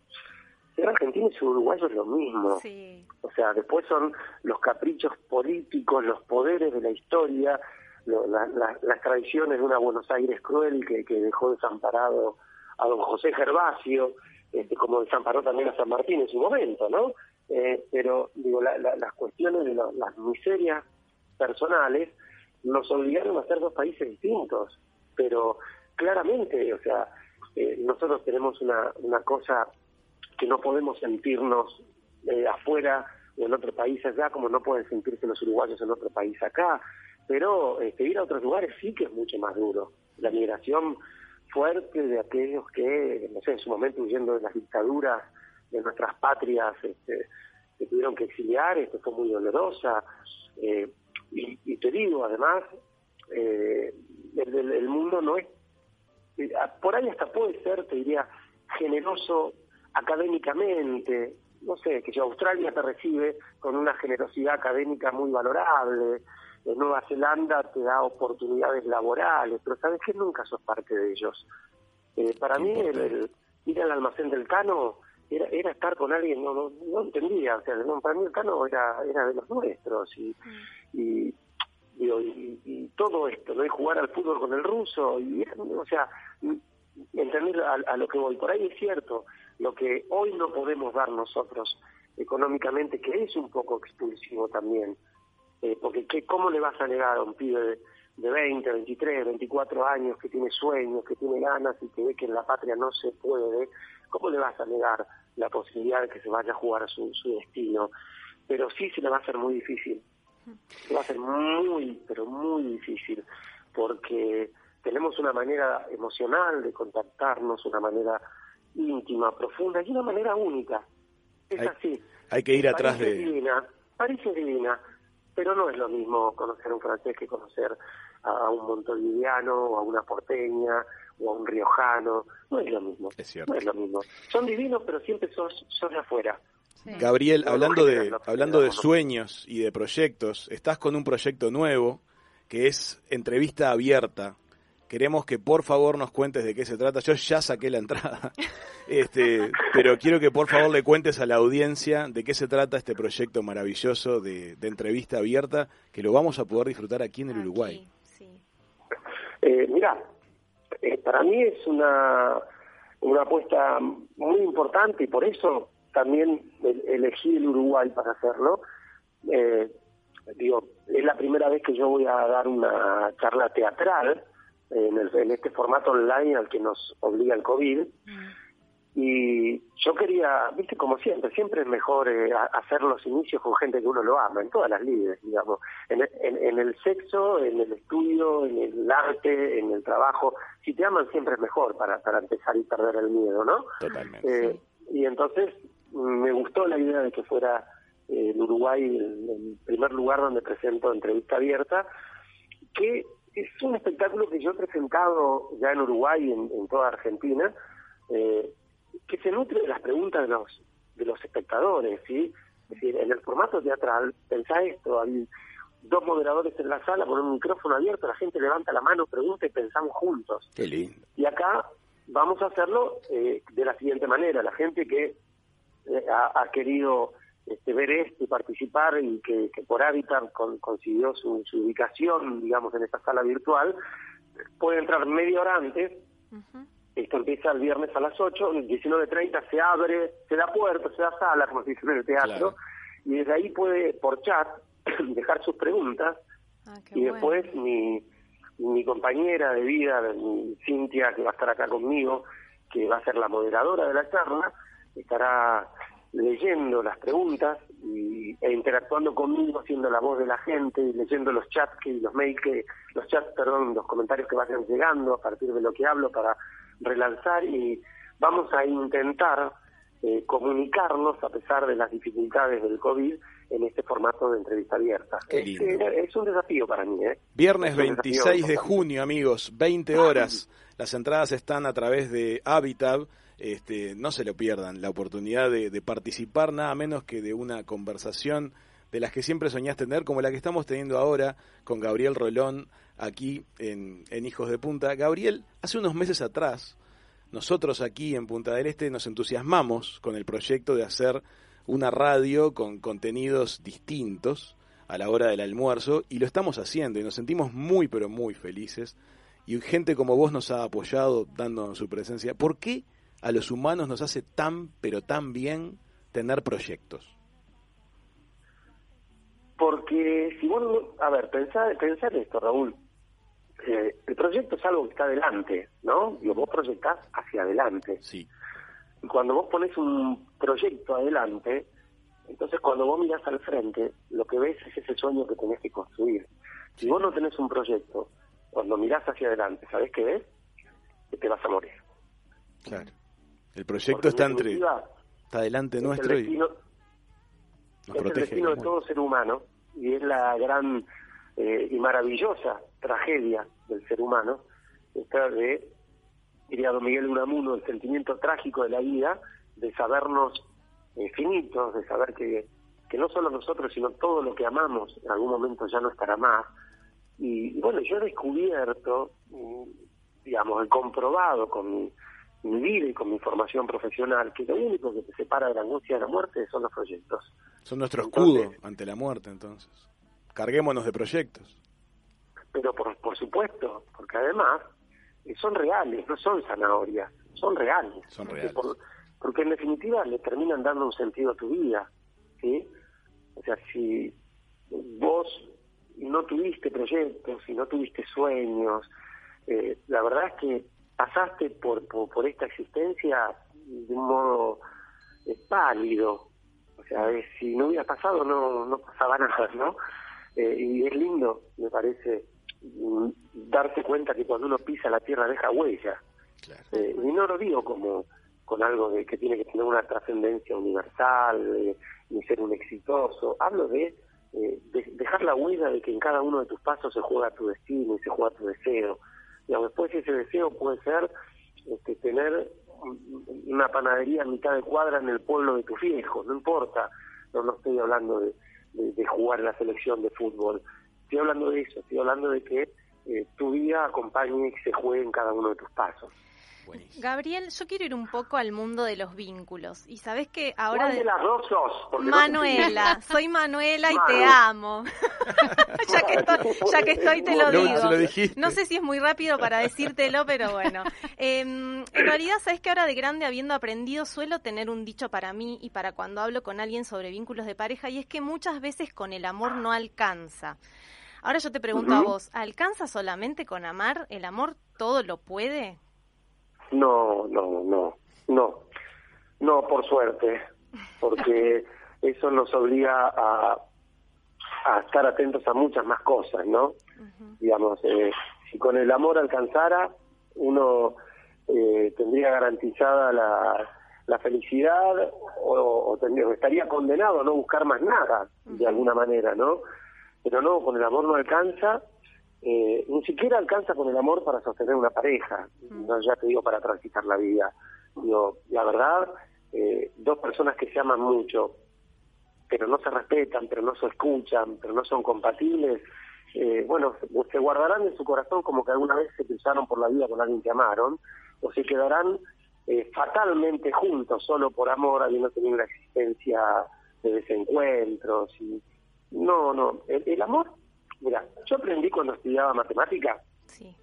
ser argentino y ser uruguayo es lo mismo. Sí. O sea, después son los caprichos políticos, los poderes de la historia, lo- la- la- las tradiciones de una Buenos Aires cruel que, dejó desamparado a don José Gervasio, este, como desamparó también a San Martín en su momento, ¿no? Eh, pero, digo, la- la- las cuestiones de la- las miserias personales nos obligaron a ser dos países distintos, pero claramente, o sea, eh, nosotros tenemos una, una cosa que no podemos sentirnos eh, afuera o en otro país allá, como no pueden sentirse los uruguayos en otro país acá. Pero este, ir a otros lugares sí que es mucho más duro. La migración fuerte de aquellos que, no sé, en su momento huyendo de las dictaduras de nuestras patrias, este, se tuvieron que exiliar, esto fue muy dolorosa. Eh, y, y te digo, además, eh, el, el- mundo no es eh, por ahí hasta puede ser, te diría, generoso académicamente. No sé, que Australia te recibe con una generosidad académica muy valorable, en Nueva Zelanda te da oportunidades laborales, pero sabes que nunca sos parte de ellos. Eh, para mí, el, el ir al almacén del Cano era, era estar con alguien, no, no, no entendía, o sea, no, para mí el Cano era, era de los nuestros, y, y, digo, y, y todo esto, ¿no? Y jugar al fútbol con el ruso, y, o sea, entender a, a lo que voy. Por ahí es cierto, lo que hoy no podemos dar nosotros económicamente, que es un poco expulsivo también, eh, porque ¿qué, ¿cómo le vas a negar a un pibe de, de 20, 23, 24 años que tiene sueños, que tiene ganas y que ve que en la patria no se puede? ¿Cómo le vas a negar la posibilidad de que se vaya a jugar su, su destino? Pero sí se le va a hacer muy difícil. Se va a hacer muy, pero muy difícil, porque tenemos una manera emocional de contactarnos, una manera íntima, profunda y una manera única. Es Hay- así. Hay que ir atrás de... divina, París es divina, pero no es lo mismo conocer a un francés que conocer a un montevideano o a una porteña o a un riojano. No es lo mismo. Es cierto. No es lo mismo. Son divinos, pero siempre sos, sos de afuera. Sí. Gabriel, hablando de, hablando de sueños y de proyectos, estás con un proyecto nuevo que es entrevista abierta. Queremos que por favor nos cuentes de qué se trata. Yo ya saqué la entrada, este, pero quiero que por favor le cuentes a la audiencia de qué se trata este proyecto maravilloso de, de entrevista abierta que lo vamos a poder disfrutar aquí en el Uruguay. Sí. Eh, mira, eh, para mí es una, una apuesta muy importante y por eso también el- elegí el Uruguay para hacerlo. Eh, digo, es la primera vez que yo voy a dar una charla teatral en, el- en este formato online al que nos obliga el COVID. Y yo quería, viste, como siempre, siempre es mejor eh, hacer los inicios con gente que uno lo ama, en todas las líneas, digamos, en, en- en el sexo, en el estudio, en el arte, en el trabajo. Si te aman siempre es mejor para, para empezar y perder el miedo, ¿no? Totalmente. Eh, Y entonces mm, me gustó la idea de que fuera eh, el Uruguay el, el primer lugar donde presento entrevista abierta, que es un espectáculo que yo he presentado ya en Uruguay y en, en toda Argentina, eh, que se nutre de las preguntas de los de los espectadores, ¿sí? Es decir, en el formato teatral, pensá esto, hay dos moderadores en la sala con un micrófono abierto, la gente levanta la mano, pregunta y pensamos juntos. Qué lindo. Y acá vamos a hacerlo eh, de la siguiente manera. La gente que eh, ha, ha querido este, ver esto y participar y que, que por hábitat con- consiguió su, su ubicación, digamos, en esta sala virtual, puede entrar media hora antes. Esto empieza el viernes a las 8, 19.30 se abre, se da puerta, se da sala, como se dice en el teatro, Claro. y desde ahí puede, por chat, dejar sus preguntas Ah, y bueno. después mi, mi compañera de vida, mi Cintia, que va a estar acá conmigo, que va a ser la moderadora de la charla, estará leyendo las preguntas y, e interactuando conmigo, siendo la voz de la gente, y leyendo los chats que los mails que los chats, perdón, los comentarios que vayan llegando a partir de lo que hablo para relanzar y vamos a intentar eh, comunicarnos a pesar de las dificultades del COVID en este formato de entrevista abierta. Es, es, un desafío para mí. ¿eh? Viernes 26 de junio, amigos, 20 horas. Las entradas están a través de Habitab. Este, no se lo pierdan, la oportunidad de, participar nada menos que de una conversación de las que siempre soñás tener, como la que estamos teniendo ahora con Gabriel Rolón aquí en, en Hijos de Punta. Gabriel, hace unos meses atrás, nosotros aquí en Punta del Este nos entusiasmamos con el proyecto de hacer una radio con contenidos distintos a la hora del almuerzo y lo estamos haciendo y nos sentimos muy pero muy felices y gente como vos nos ha apoyado dándonos su presencia. ¿Por qué a los humanos nos hace tan pero tan bien tener proyectos? Porque si vos, a ver, pensar, pensar esto, Raúl, eh, el proyecto es algo que está adelante, ¿no? Y vos proyectás hacia adelante. Sí. Y cuando vos pones un proyecto adelante, entonces cuando vos mirás al frente, lo que ves es ese sueño que tenés que construir. Si vos no tenés un proyecto, cuando mirás hacia adelante, ¿sabés qué ves? Que te vas a morir. Claro. El proyecto está entre está delante nuestro y nos es el destino de todo ser humano y es la gran eh, y maravillosa tragedia del ser humano, esta de, diría don Miguel Unamuno, el sentimiento trágico de la vida, de sabernos eh, finitos, de saber que, que no solo nosotros, sino todo lo que amamos en algún momento ya no estará más. Y, y bueno, yo he descubierto, mm, digamos, he comprobado con mi, mi vida y con mi formación profesional que lo único que te separa de la angustia de la muerte son los proyectos. Son nuestro escudo ante la muerte, entonces. Carguémonos de proyectos. Pero por, por supuesto, porque además eh, son reales, no son zanahorias, son reales. Son reales. Por, porque en definitiva le terminan dando un sentido a tu vida, ¿sí? O sea, si vos no tuviste proyectos, si no tuviste sueños, eh, la verdad es que pasaste por, por, por esta existencia de un modo eh, pálido. O sea, si no hubiera pasado, no, no pasaba nada, ¿no? Eh, y es lindo, me parece, mm, darte cuenta que cuando uno pisa la tierra deja huella. Claro. Eh, y no lo digo como con algo de que tiene que tener una trascendencia universal, eh, ni ser un exitoso. Hablo de, de, dejar la huella de que en cada uno de tus pasos se juega tu destino y se juega tu deseo. Digamos, después ese deseo puede ser este, tener una panadería a mitad de cuadra en el pueblo de tus viejos, no importa. No, estoy hablando de jugar en la selección de fútbol. Estoy hablando de eso, estoy hablando de que eh, tu vida acompañe y se juegue en cada uno de tus pasos. Buenísimo. Gabriel, yo quiero ir un poco al mundo de los vínculos. Y sabes que ahora... ¿Cuál de las dos sos? Porque no te Manuela, soy Manuela y te amo. ya, que estoy, ya que estoy te lo digo. lo. No sé si es muy rápido para decírtelo, pero bueno. Eh, en realidad, sabes que ahora de grande, habiendo aprendido, suelo tener un dicho para mí y para cuando hablo con alguien sobre vínculos de pareja, y es que muchas veces con el amor no alcanza. Ahora yo te pregunto a vos, ¿alcanza solamente con amar? ¿El amor todo lo puede? No, no, no, no. No, por suerte, porque eso nos obliga a, a estar atentos a muchas más cosas, ¿no? Digamos, eh, si con el amor alcanzara, uno eh, tendría garantizada la, la felicidad o, o tendría- estaría condenado a no buscar más nada, de alguna manera, ¿no? Pero no, con el amor no alcanza, eh, ni siquiera alcanza con el amor para sostener una pareja, no ya te digo para transitar la vida. Digo, la verdad, eh, dos personas que se aman mucho, pero no se respetan, pero no se escuchan, pero no son compatibles, eh, bueno, se- guardarán en su corazón como que alguna vez se cruzaron por la vida con alguien que amaron, o se quedarán eh, fatalmente juntos solo por amor, habiendo tenido una existencia de desencuentros. y No, no, el, el amor, mira, yo aprendí cuando estudiaba matemática Sí.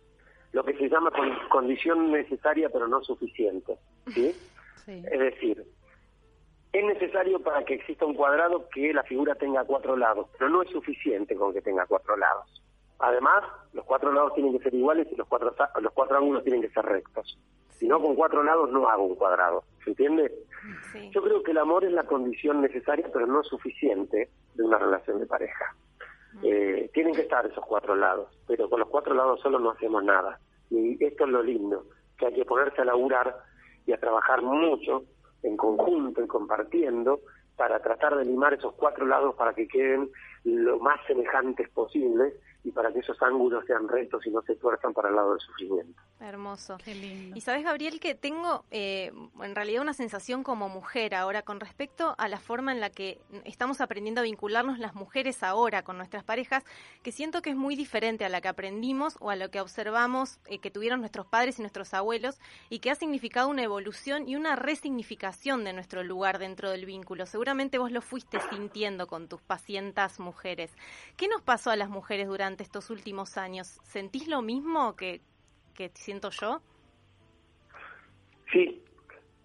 lo que se llama con- condición necesaria pero no suficiente, ¿sí? Sí. Es decir, es necesario para que exista un cuadrado que la figura tenga cuatro lados, pero no es suficiente con que tenga cuatro lados. Además, los cuatro lados tienen que ser iguales y los cuatro, los cuatro ángulos tienen que ser rectos. Si no, con cuatro lados no hago un cuadrado. ¿Se entiende? Sí. Yo creo que el amor es la condición necesaria, pero no suficiente de una relación de pareja. Eh, tienen que estar esos cuatro lados, pero con los cuatro lados solo no hacemos nada. Y esto es lo lindo, que hay que ponerse a laburar y a trabajar mucho en conjunto y compartiendo para tratar de limar esos cuatro lados para que queden lo más semejantes posibles y para que esos ángulos sean rectos y no se tuerzan para el lado del sufrimiento. Hermoso. Qué lindo. Y sabes, Gabriel, que tengo eh, en realidad una sensación como mujer ahora con respecto a la forma en la que estamos aprendiendo a vincularnos las mujeres ahora con nuestras parejas, que siento que es muy diferente a la que aprendimos o a lo que observamos eh, que tuvieron nuestros padres y nuestros abuelos y que ha significado una evolución y una resignificación de nuestro lugar dentro del vínculo. Seguramente vos lo fuiste sintiendo con tus pacientas mujeres. ¿Qué nos pasó a las mujeres durante estos últimos años? ¿Sentís lo mismo que, que siento yo? Sí,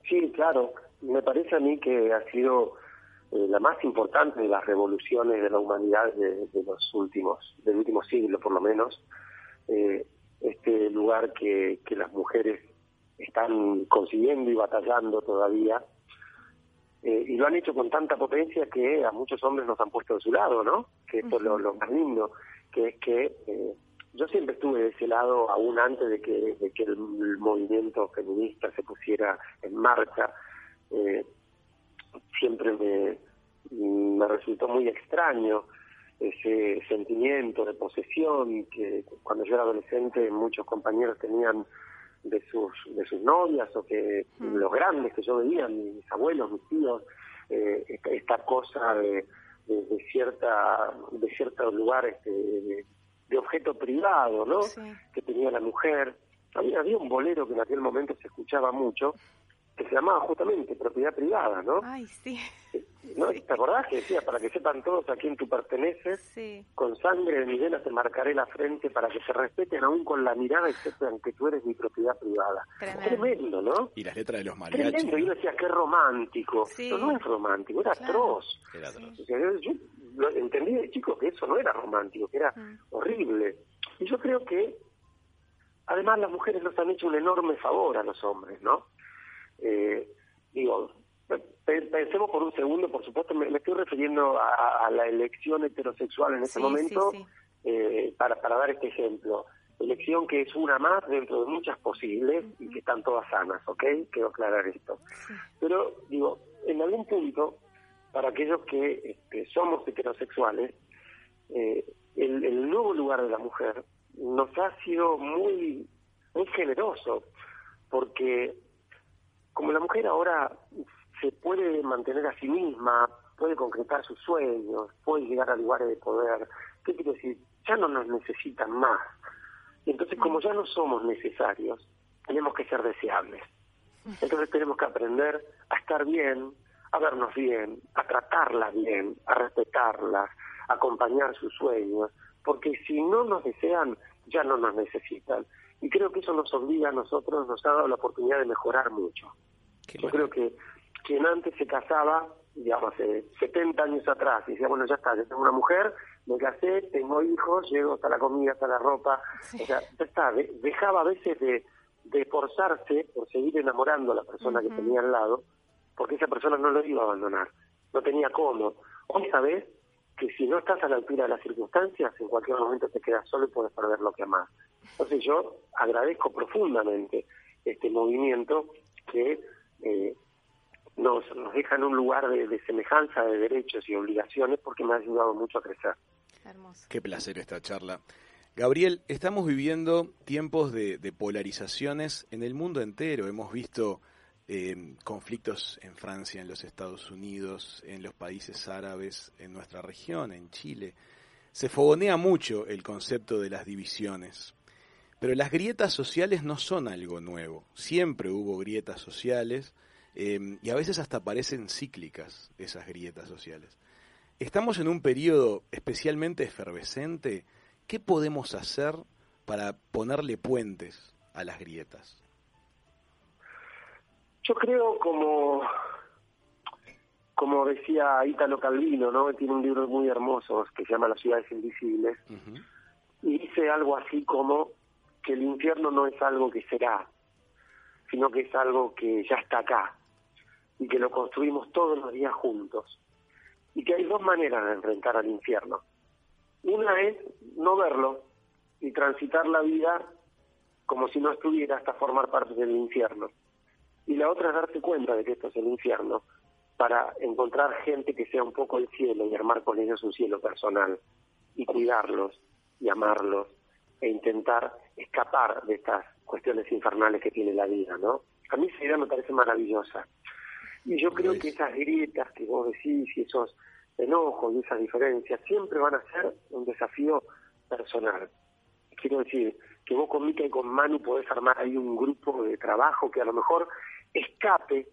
sí, claro. Me parece a mí que ha sido eh, la más importante de las revoluciones de la humanidad de, de los últimos, del último siglo por lo menos. Eh, este lugar que, que las mujeres están consiguiendo y batallando todavía. Eh, y lo han hecho con tanta potencia que a muchos hombres nos han puesto de su lado, ¿no? Que esto es lo, lo más lindo, que es que eh, yo siempre estuve de ese lado aún antes de que, de que el, el movimiento feminista se pusiera en marcha. Eh, siempre me, me resultó muy extraño ese sentimiento de posesión que cuando yo era adolescente muchos compañeros tenían de sus de sus novias o que Mm. los grandes que yo veía, mis abuelos, mis tíos, eh, esta, esta cosa de, de, de cierta de cierto lugar este, de, objeto privado, ¿no? Sí. Que tenía la mujer. Había, había un bolero que en aquel momento se escuchaba mucho que se llamaba justamente propiedad privada, ¿no? Ay, sí, ¿No? ¿Te acordás que decía, para que sepan todos a quién tú perteneces, sí. con sangre de mi vena te marcaré la frente para que se respeten aún con la mirada y sepan que tú eres mi propiedad privada. Tremendo. Tremendo, ¿no? Y las letras de los mariachis. Tremendo. Y uno decía, qué romántico. Sí. Pero no es romántico, era Claro. atroz. Era atroz. O sea, yo, yo lo entendí de chico que eso no era romántico, que era Mm. horrible. Y yo creo que, además, las mujeres nos han hecho un enorme favor a los hombres, ¿no? Eh, digo, pensemos por un segundo, por supuesto, me, me estoy refiriendo a, a la elección heterosexual en este Sí, momento, sí, sí. eh, para, para dar este ejemplo. Elección que es una más dentro de muchas posibles y que están todas sanas, ¿ok? Quiero aclarar esto. Pero, digo, en algún punto, para aquellos que este, somos heterosexuales, eh, el, el nuevo lugar de la mujer nos ha sido muy, muy generoso, porque como la mujer ahora se puede mantener a sí misma, puede concretar sus sueños, puede llegar a lugares de poder, ¿qué quiero decir? Ya no nos necesitan más. Y entonces, como ya no somos necesarios, tenemos que ser deseables. Entonces tenemos que aprender a estar bien, a vernos bien, a tratarlas bien, a respetarlas, a acompañar sus sueños, porque si no nos desean, ya no nos necesitan. Y creo que eso nos obliga a nosotros, nos ha dado la oportunidad de mejorar mucho. Qué Yo creo que quien antes se casaba, digamos, hace 70 años atrás, y decía, bueno, ya está, yo tengo una mujer, me casé, tengo hijos, llego hasta la comida, hasta la ropa, o sea, ya está, de- dejaba a veces de, de esforzarse por seguir enamorando a la persona que tenía al lado, porque esa persona no lo iba a abandonar, no tenía cómo. Hoy sabes que si no estás a la altura de las circunstancias, en cualquier momento te quedas solo y puedes perder lo que amás. Entonces yo agradezco profundamente este movimiento que eh, nos, nos deja en un lugar de, de semejanza de derechos y obligaciones porque me ha ayudado mucho a crecer. Hermoso. Qué placer esta charla. Gabriel, estamos viviendo tiempos de, de polarizaciones en el mundo entero. Hemos visto eh, conflictos en Francia, en los Estados Unidos, en los países árabes, en nuestra región, en Chile. Se fogonea mucho el concepto de las divisiones. Pero las grietas sociales no son algo nuevo. Siempre hubo grietas sociales eh, y a veces hasta parecen cíclicas esas grietas sociales. Estamos en un periodo especialmente efervescente. ¿Qué podemos hacer para ponerle puentes a las grietas? Yo creo como como decía Italo Calvino, ¿no? Tiene un libro muy hermoso que se llama Las ciudades invisibles. Y dice algo así como que el infierno no es algo que será, sino que es algo que ya está acá y que lo construimos todos los días juntos. Y que hay dos maneras de enfrentar al infierno. Una es no verlo y transitar la vida como si no estuviera hasta formar parte del infierno. Y la otra es darse cuenta de que esto es el infierno para encontrar gente que sea un poco el cielo y armar con ellos un cielo personal y cuidarlos y amarlos e intentar escapar de estas cuestiones infernales que tiene la vida, ¿no? A mí esa idea me parece maravillosa. Y yo creo que esas grietas que vos decís y esos enojos y esas diferencias siempre van a ser un desafío personal. Quiero decir, que vos con Mica y con Manu podés armar ahí un grupo de trabajo que a lo mejor escape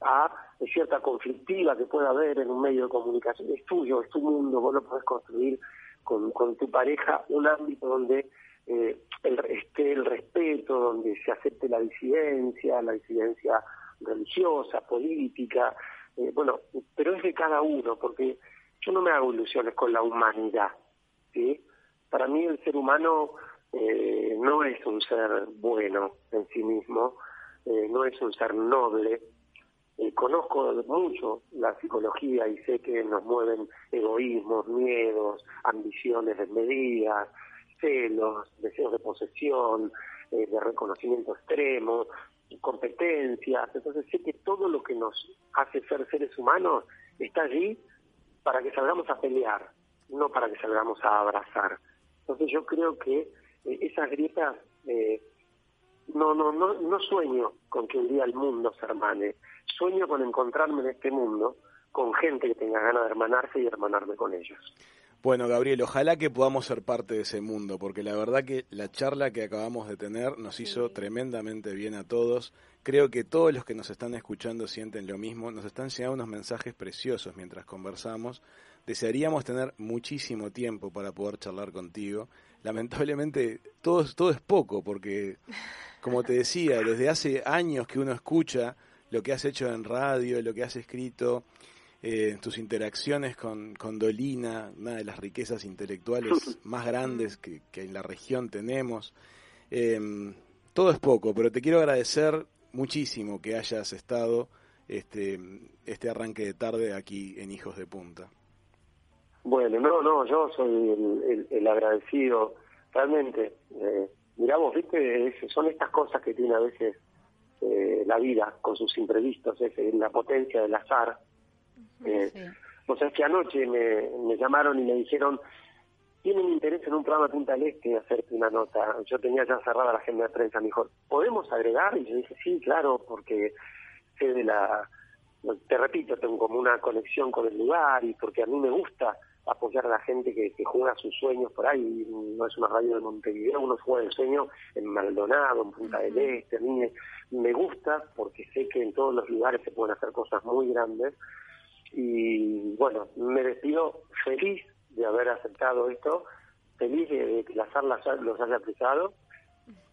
a cierta conflictiva que pueda haber en un medio de comunicación. Es tuyo, es tu mundo, vos lo podés construir con, con tu pareja, un ámbito donde eh, el, esté el respeto, donde se acepte la disidencia, la disidencia religiosa, política, eh, bueno, pero es de cada uno, porque yo no me hago ilusiones con la humanidad, ¿sí? Para mí el ser humano eh, no es un ser bueno en sí mismo, eh, no es un ser noble. Conozco mucho la psicología y sé que nos mueven egoísmos, miedos, ambiciones desmedidas, celos, deseos de posesión, de reconocimiento extremo, competencias. Entonces sé que todo lo que nos hace ser seres humanos está allí para que salgamos a pelear, no para que salgamos a abrazar. Entonces yo creo que eh, esas grietas, eh, no, no, no, no sueño con que un día el mundo se hermane, sueño con encontrarme en este mundo con gente que tenga ganas de hermanarse y hermanarme con ellos. Bueno, Gabriel, ojalá que podamos ser parte de ese mundo, porque la verdad que la charla que acabamos de tener nos hizo tremendamente bien a todos. Creo que todos los que nos están escuchando sienten lo mismo. Nos están llegando unos mensajes preciosos mientras conversamos. Desearíamos tener muchísimo tiempo para poder charlar contigo. Lamentablemente todo, es- todo es poco, porque, como te decía, desde hace años que uno escucha lo que has hecho en radio, lo que has escrito, eh, tus interacciones con, con Dolina, una de las riquezas intelectuales más grandes que, que en la región tenemos. Eh, todo es poco, pero te quiero agradecer muchísimo que hayas estado este, este arranque de tarde aquí en Hijos de Punta. Bueno, no, no, yo soy el, el- el agradecido, realmente. Eh, mirá vos, viste, Es- son estas cosas que tiene a veces eh, la vida con sus imprevistos, es la potencia del azar. Eh, Sí. Vos sabés que anoche me, me llamaron y me dijeron, tienen interés en un programa de Punta del Este hacerte una nota. Yo tenía ya cerrada la agenda de prensa, me dijo, ¿podemos agregar? Y yo dije, sí, claro, porque sé de la... Te repito, tengo como una conexión con el lugar y porque a mí me gusta apoyar a la gente que, que juega sus sueños por ahí. No es una radio de Montevideo, uno juega el sueño en Maldonado, en Punta del Este. A mí me, me gusta porque sé que en todos los lugares se pueden hacer cosas muy grandes y bueno, me despido feliz de haber aceptado esto, feliz de, de que la charla los haya aplicado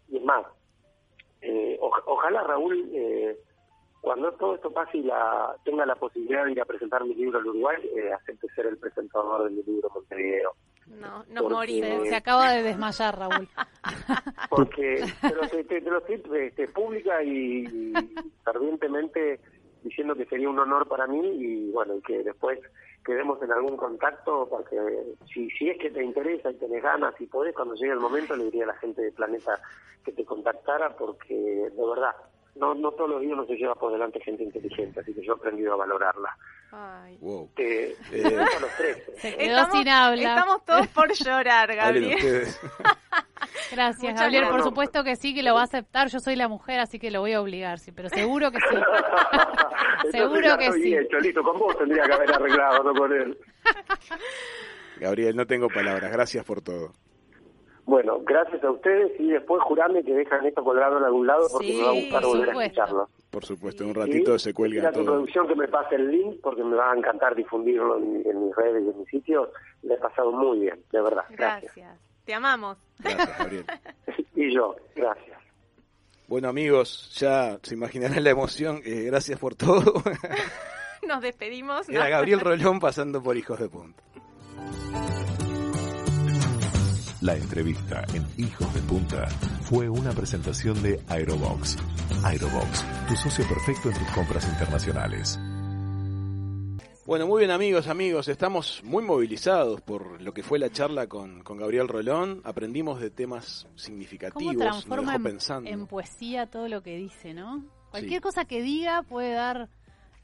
y es más, eh, oj- ojalá Raúl, eh, cuando todo esto pase y la, tenga la posibilidad de ir a presentar mi libro al Uruguay, eh, acepte ser el presentador de mi libro Montevideo. No, nos Porque- morimos. Se acaba de desmayar, Raúl. porque te lo, te, te lo estoy este, pública y, y fervientemente diciendo que sería un honor para mí y bueno, y que después quedemos en algún contacto porque si, si es que te interesa y tenés ganas y podés, cuando llegue el momento le diría a la gente de Planeta que te contactara porque de verdad, no, no todos los días no se lleva por delante gente inteligente, así que yo he aprendido a valorarla. Ay. Wow. Te, Eh. te dejo a los tres. Se quedó sin habla. Estamos todos por llorar, Gabriel. Gracias, Muchas Gabriel. Por supuesto que sí, que lo va a aceptar. Yo soy la mujer, así que lo voy a obligar, sí, pero seguro que sí. Seguro que sí. hecho, listo, con vos tendría que haber arreglado, no con él. Gabriel, no tengo palabras. Gracias por todo. Bueno, gracias a ustedes y después jurame que dejan esto colgado en algún lado porque Sí, me va a gustar volver a supuesto. escucharlo. Por supuesto, en un Y ratito se cuelga a tu todo. producción que me pase el link porque me va a encantar difundirlo en, en mis redes y en mis sitios. Le he pasado muy bien, de verdad. Gracias. Gracias. Te amamos. Gracias, Gabriel. Y yo, gracias. Bueno, amigos, ya se imaginarán la emoción. Eh, gracias por todo. Nos despedimos. Era Gabriel Rolón pasando por Hijos de Punta. La entrevista en Hijos de Punta fue una presentación de Aerobox. Aerobox, tu socio perfecto en tus compras internacionales. Bueno, muy bien amigos, amigos, estamos muy movilizados por lo que fue la charla con, con Gabriel Rolón, aprendimos de temas significativos, ¿Cómo transforma nos dejó en, pensando. en poesía todo lo que dice, no? Cualquier cosa que diga puede dar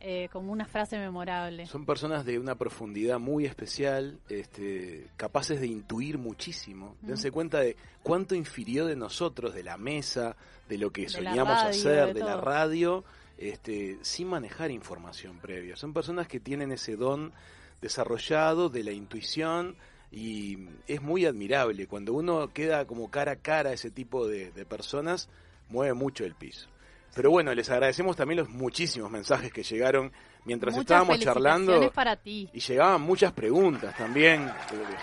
eh, como una frase memorable. Son personas de una profundidad muy especial, este, capaces de intuir muchísimo. Dense cuenta de cuánto infirió de nosotros, de la mesa, de lo que De soñamos radio, hacer, de de, la radio, este, sin manejar información previa. Son personas que tienen ese don desarrollado de la intuición y es muy admirable. Cuando uno queda como cara a cara a ese tipo de, de personas, mueve mucho el piso. Pero bueno, les agradecemos también los muchísimos mensajes que llegaron mientras Muchas estábamos charlando. felicitaciones para ti. Y llegaban muchas preguntas también.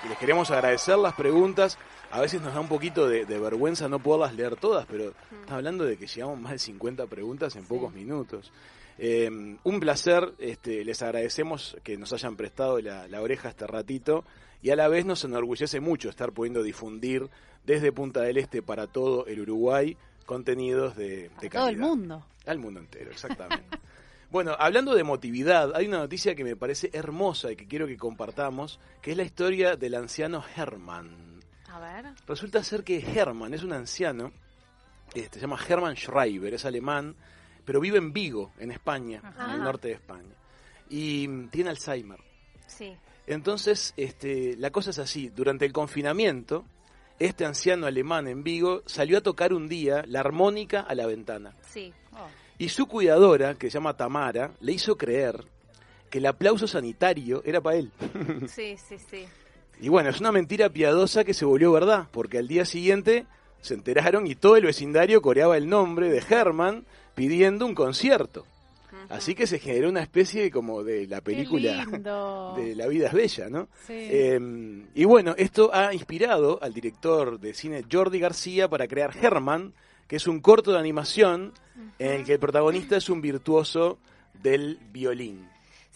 Les, queremos agradecer las preguntas. A veces nos da un poquito de, de vergüenza no poderlas leer todas, pero estamos hablando de que llegamos más de 50 preguntas en pocos minutos. Eh, un placer, este, les agradecemos que nos hayan prestado la, la oreja este ratito y a la vez nos enorgullece mucho estar pudiendo difundir desde Punta del Este para todo el Uruguay contenidos de, de Todo el calidad. mundo. Al mundo entero, exactamente. bueno, hablando de emotividad, hay una noticia que me parece hermosa y que quiero que compartamos, que es la historia del anciano Hermann. A ver. Resulta ser que Hermann es un anciano, este, se llama Hermann Schreiber, es alemán, pero vive en Vigo, en España, en el norte de España. Y tiene Alzheimer. Sí. Entonces, este, la cosa es así, durante el confinamiento, este anciano alemán en Vigo salió a tocar un día la armónica a la ventana. Sí. Y su cuidadora, que se llama Tamara, le hizo creer que el aplauso sanitario era para él. Sí, sí, sí. Y bueno, es una mentira piadosa que se volvió verdad, porque al día siguiente se enteraron y todo el vecindario coreaba el nombre de Herman pidiendo un concierto. Así que se generó una especie como de la película de La vida es bella, ¿no? Sí. Eh, y bueno, esto ha inspirado al director de cine Jordi García para crear Herman, que es un corto de animación en el que el protagonista es un virtuoso del violín.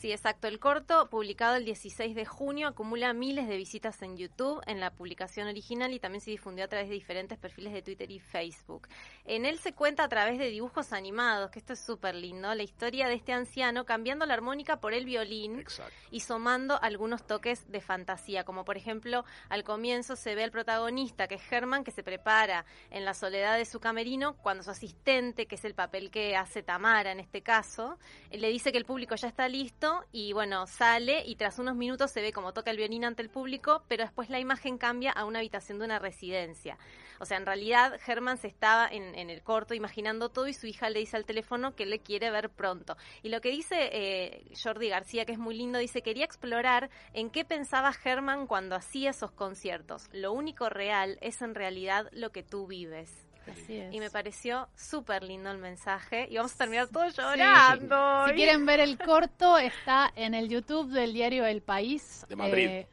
Sí, exacto. El corto, publicado el 16 de junio, acumula miles de visitas en YouTube en la publicación original y también se difundió a través de diferentes perfiles de Twitter y Facebook. En él se cuenta a través de dibujos animados, que esto es súper lindo, la historia de este anciano cambiando la armónica por el violín Exacto. y sumando algunos toques de fantasía, como por ejemplo al comienzo se ve al protagonista, que es Herman, que se prepara en la soledad de su camerino cuando su asistente, que es el papel que hace Tamara en este caso, le dice que el público ya está listo y bueno, sale y tras unos minutos se ve como toca el violín ante el público, pero después la imagen cambia a una habitación de una residencia. O sea, en realidad Herman se estaba en, en el corto imaginando todo y su hija le dice al teléfono que le quiere ver pronto. Y lo que dice eh, Jordi García, que es muy lindo, dice, quería explorar en qué pensaba Herman cuando hacía esos conciertos. Lo único real es en realidad lo que tú vives. Así es. Y me pareció súper lindo el mensaje. Y vamos a terminar todos llorando. Si quieren ver el corto, está en el YouTube del diario El País. De Madrid. Eh,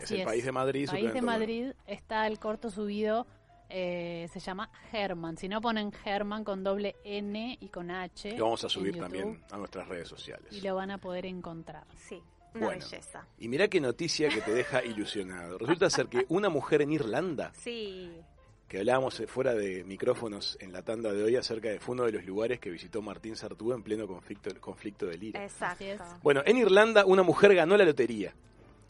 Es el país de Madrid. País de Madrid está el corto subido. eh, se llama Herman. Si no ponen Herman con doble N y con H. Lo vamos a subir también a nuestras redes sociales. Y lo van a poder encontrar. Sí, una Bueno. belleza. Y mirá qué noticia que te deja ilusionado. Resulta ser que una mujer en Irlanda, Sí, que hablábamos fuera de micrófonos en la tanda de hoy acerca de, fue uno de los lugares que visitó Martín Sartú en pleno conflicto, conflicto de Lira. exacto. Bueno, en Irlanda una mujer ganó la lotería.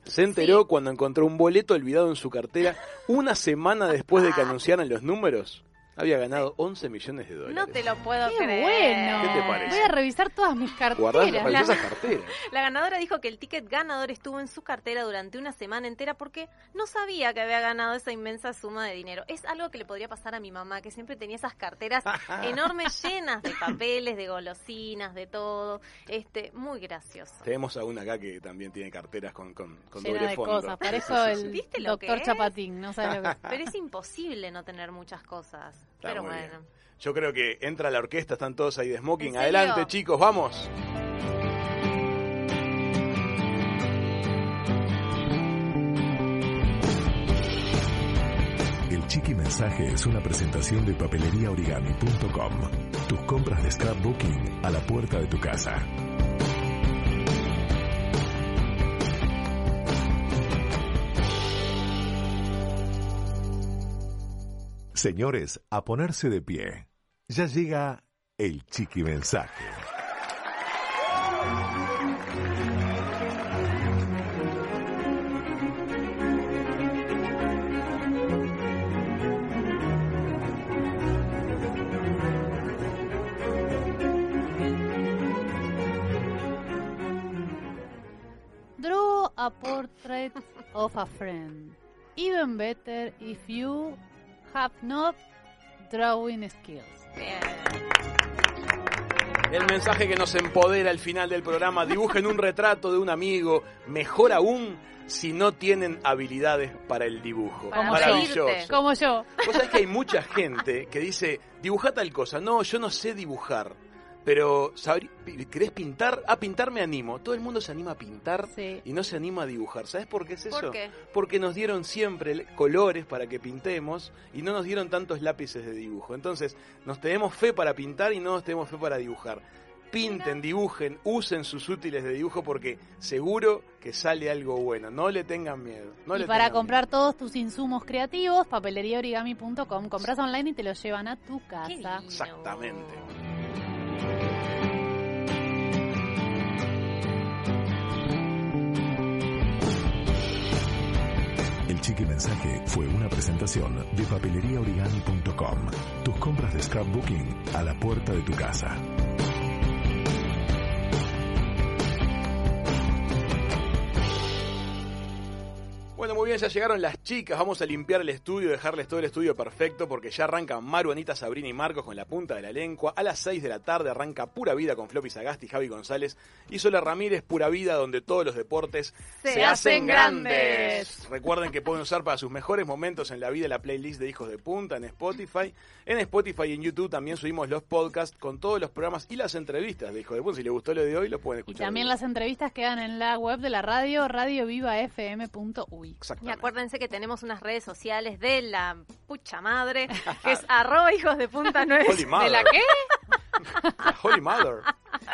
Se enteró cuando encontró un boleto olvidado en su cartera una semana después de que anunciaran los números. Había ganado 11 millones de dólares. No te lo puedo ¡Qué creer. bueno! ¿Qué te parece? Voy a revisar todas mis carteras. esas carteras. La ganadora dijo que el ticket ganador estuvo en su cartera durante una semana entera porque no sabía que había ganado esa inmensa suma de dinero. Es algo que le podría pasar a mi mamá, que siempre tenía esas carteras enormes llenas de papeles, de golosinas, de todo. Este, muy gracioso. Tenemos a una acá que también tiene carteras con, con, con Llena doble de fondo. cosas. Parezco Sí, sí, sí. el ¿Viste lo que doctor es? Chapatín. No sabes lo que Pero es imposible no tener muchas cosas. Está Pero muy bueno. bien. Yo creo que entra la orquesta, están todos ahí de smoking. Adelante, chicos, vamos. El Chiqui Mensaje es una presentación de papeleriaorigami.com. Tus compras de scrapbooking a la puerta de tu casa. Señores, a ponerse de pie. Ya llega el chiqui mensaje. Draw a portrait of a friend. Even better if you have not drawing skills. Bien. El mensaje que nos empodera al final del programa, dibujen un retrato de un amigo, mejor aún si no tienen habilidades para el dibujo. Para Maravilloso. Como yo. Vos sabés que hay mucha gente que dice, dibuja tal cosa. No, yo no sé dibujar. Pero, ¿querés pintar? A pintar me animo. Todo el mundo se anima a pintar Sí. y no se anima a dibujar. ¿Sabes por qué es eso? ¿Por qué? Porque nos dieron siempre colores para que pintemos y no nos dieron tantos lápices de dibujo. Entonces, nos tenemos fe para pintar y no nos tenemos fe para dibujar. Pinten, dibujen, usen sus útiles de dibujo porque seguro que sale algo bueno. No le tengan miedo. No y le para comprar todos tus insumos creativos, papeleriaorigami.com, compras online y te los llevan a tu casa. Exactamente. El chiqui mensaje fue una presentación de papeleriaorigami.com. Tus compras de scrapbooking a la puerta de tu casa. Bueno, muy bien, ya llegaron las chicas. Vamos a limpiar el estudio, dejarles todo el estudio perfecto porque ya arrancan Maru, Anita, Sabrina y Marcos con la punta de la lengua. A las 6 de la tarde arranca Pura Vida con Floppy Sagasti, Javi González y Sola Ramírez, Pura Vida, donde todos los deportes Se hacen grandes. Recuerden que pueden usar para sus mejores momentos en la vida la playlist de Hijos de Punta en Spotify. En Spotify y en YouTube también subimos los podcasts con todos los programas y las entrevistas de Hijos de Punta. Si les gustó lo de hoy, lo pueden Y escuchar. también hoy. las entrevistas quedan en la web de la radio, radiovivafm.uy. Y acuérdense que tenemos unas redes sociales de la pucha madre, que es arroba hijos de punta nueve. ¿De la qué? Holy Mother.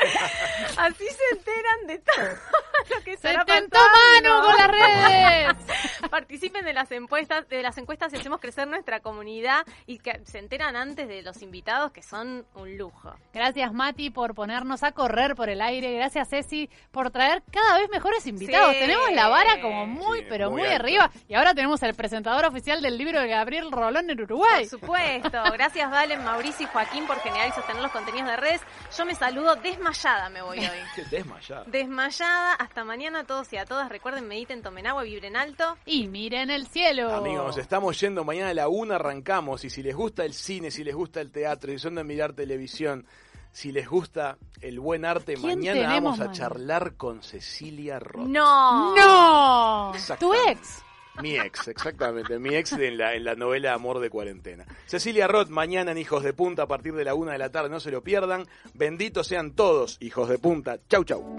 Así se enteran de todo lo que ¡Se tentó pasando. mano con las redes! Participen de las encuestas, de las encuestas y hacemos crecer nuestra comunidad y que se enteran antes de los invitados que son un lujo. Gracias Mati por ponernos a correr por el aire. Gracias Ceci por traer cada vez mejores invitados. Sí. Tenemos la vara como muy, Sí, pero muy arriba. Y ahora tenemos el presentador oficial del libro de Gabriel Rolón en Uruguay. Por supuesto. Gracias Valen, Mauricio y Joaquín por generar y sostener los contenidos de redes. Yo me saludo desmayada, me voy hoy. Desmayada. Desmayada, hasta mañana a todos y a todas. Recuerden, mediten, tomen agua, vibren alto. Y miren el cielo. Amigos, estamos yendo mañana a la una, arrancamos. Y si les gusta el cine, si les gusta el teatro, si son de mirar televisión, si les gusta el buen arte, ¿Quién mañana vamos a mañana? charlar con Cecilia Roth. No. ¡No! Tu ex. Mi ex, exactamente, mi ex en la, en la novela Amor de Cuarentena. Cecilia Roth, mañana en Hijos de Punta a partir de la una de la tarde, no se lo pierdan. Benditos sean todos, hijos de punta. Chau, chau.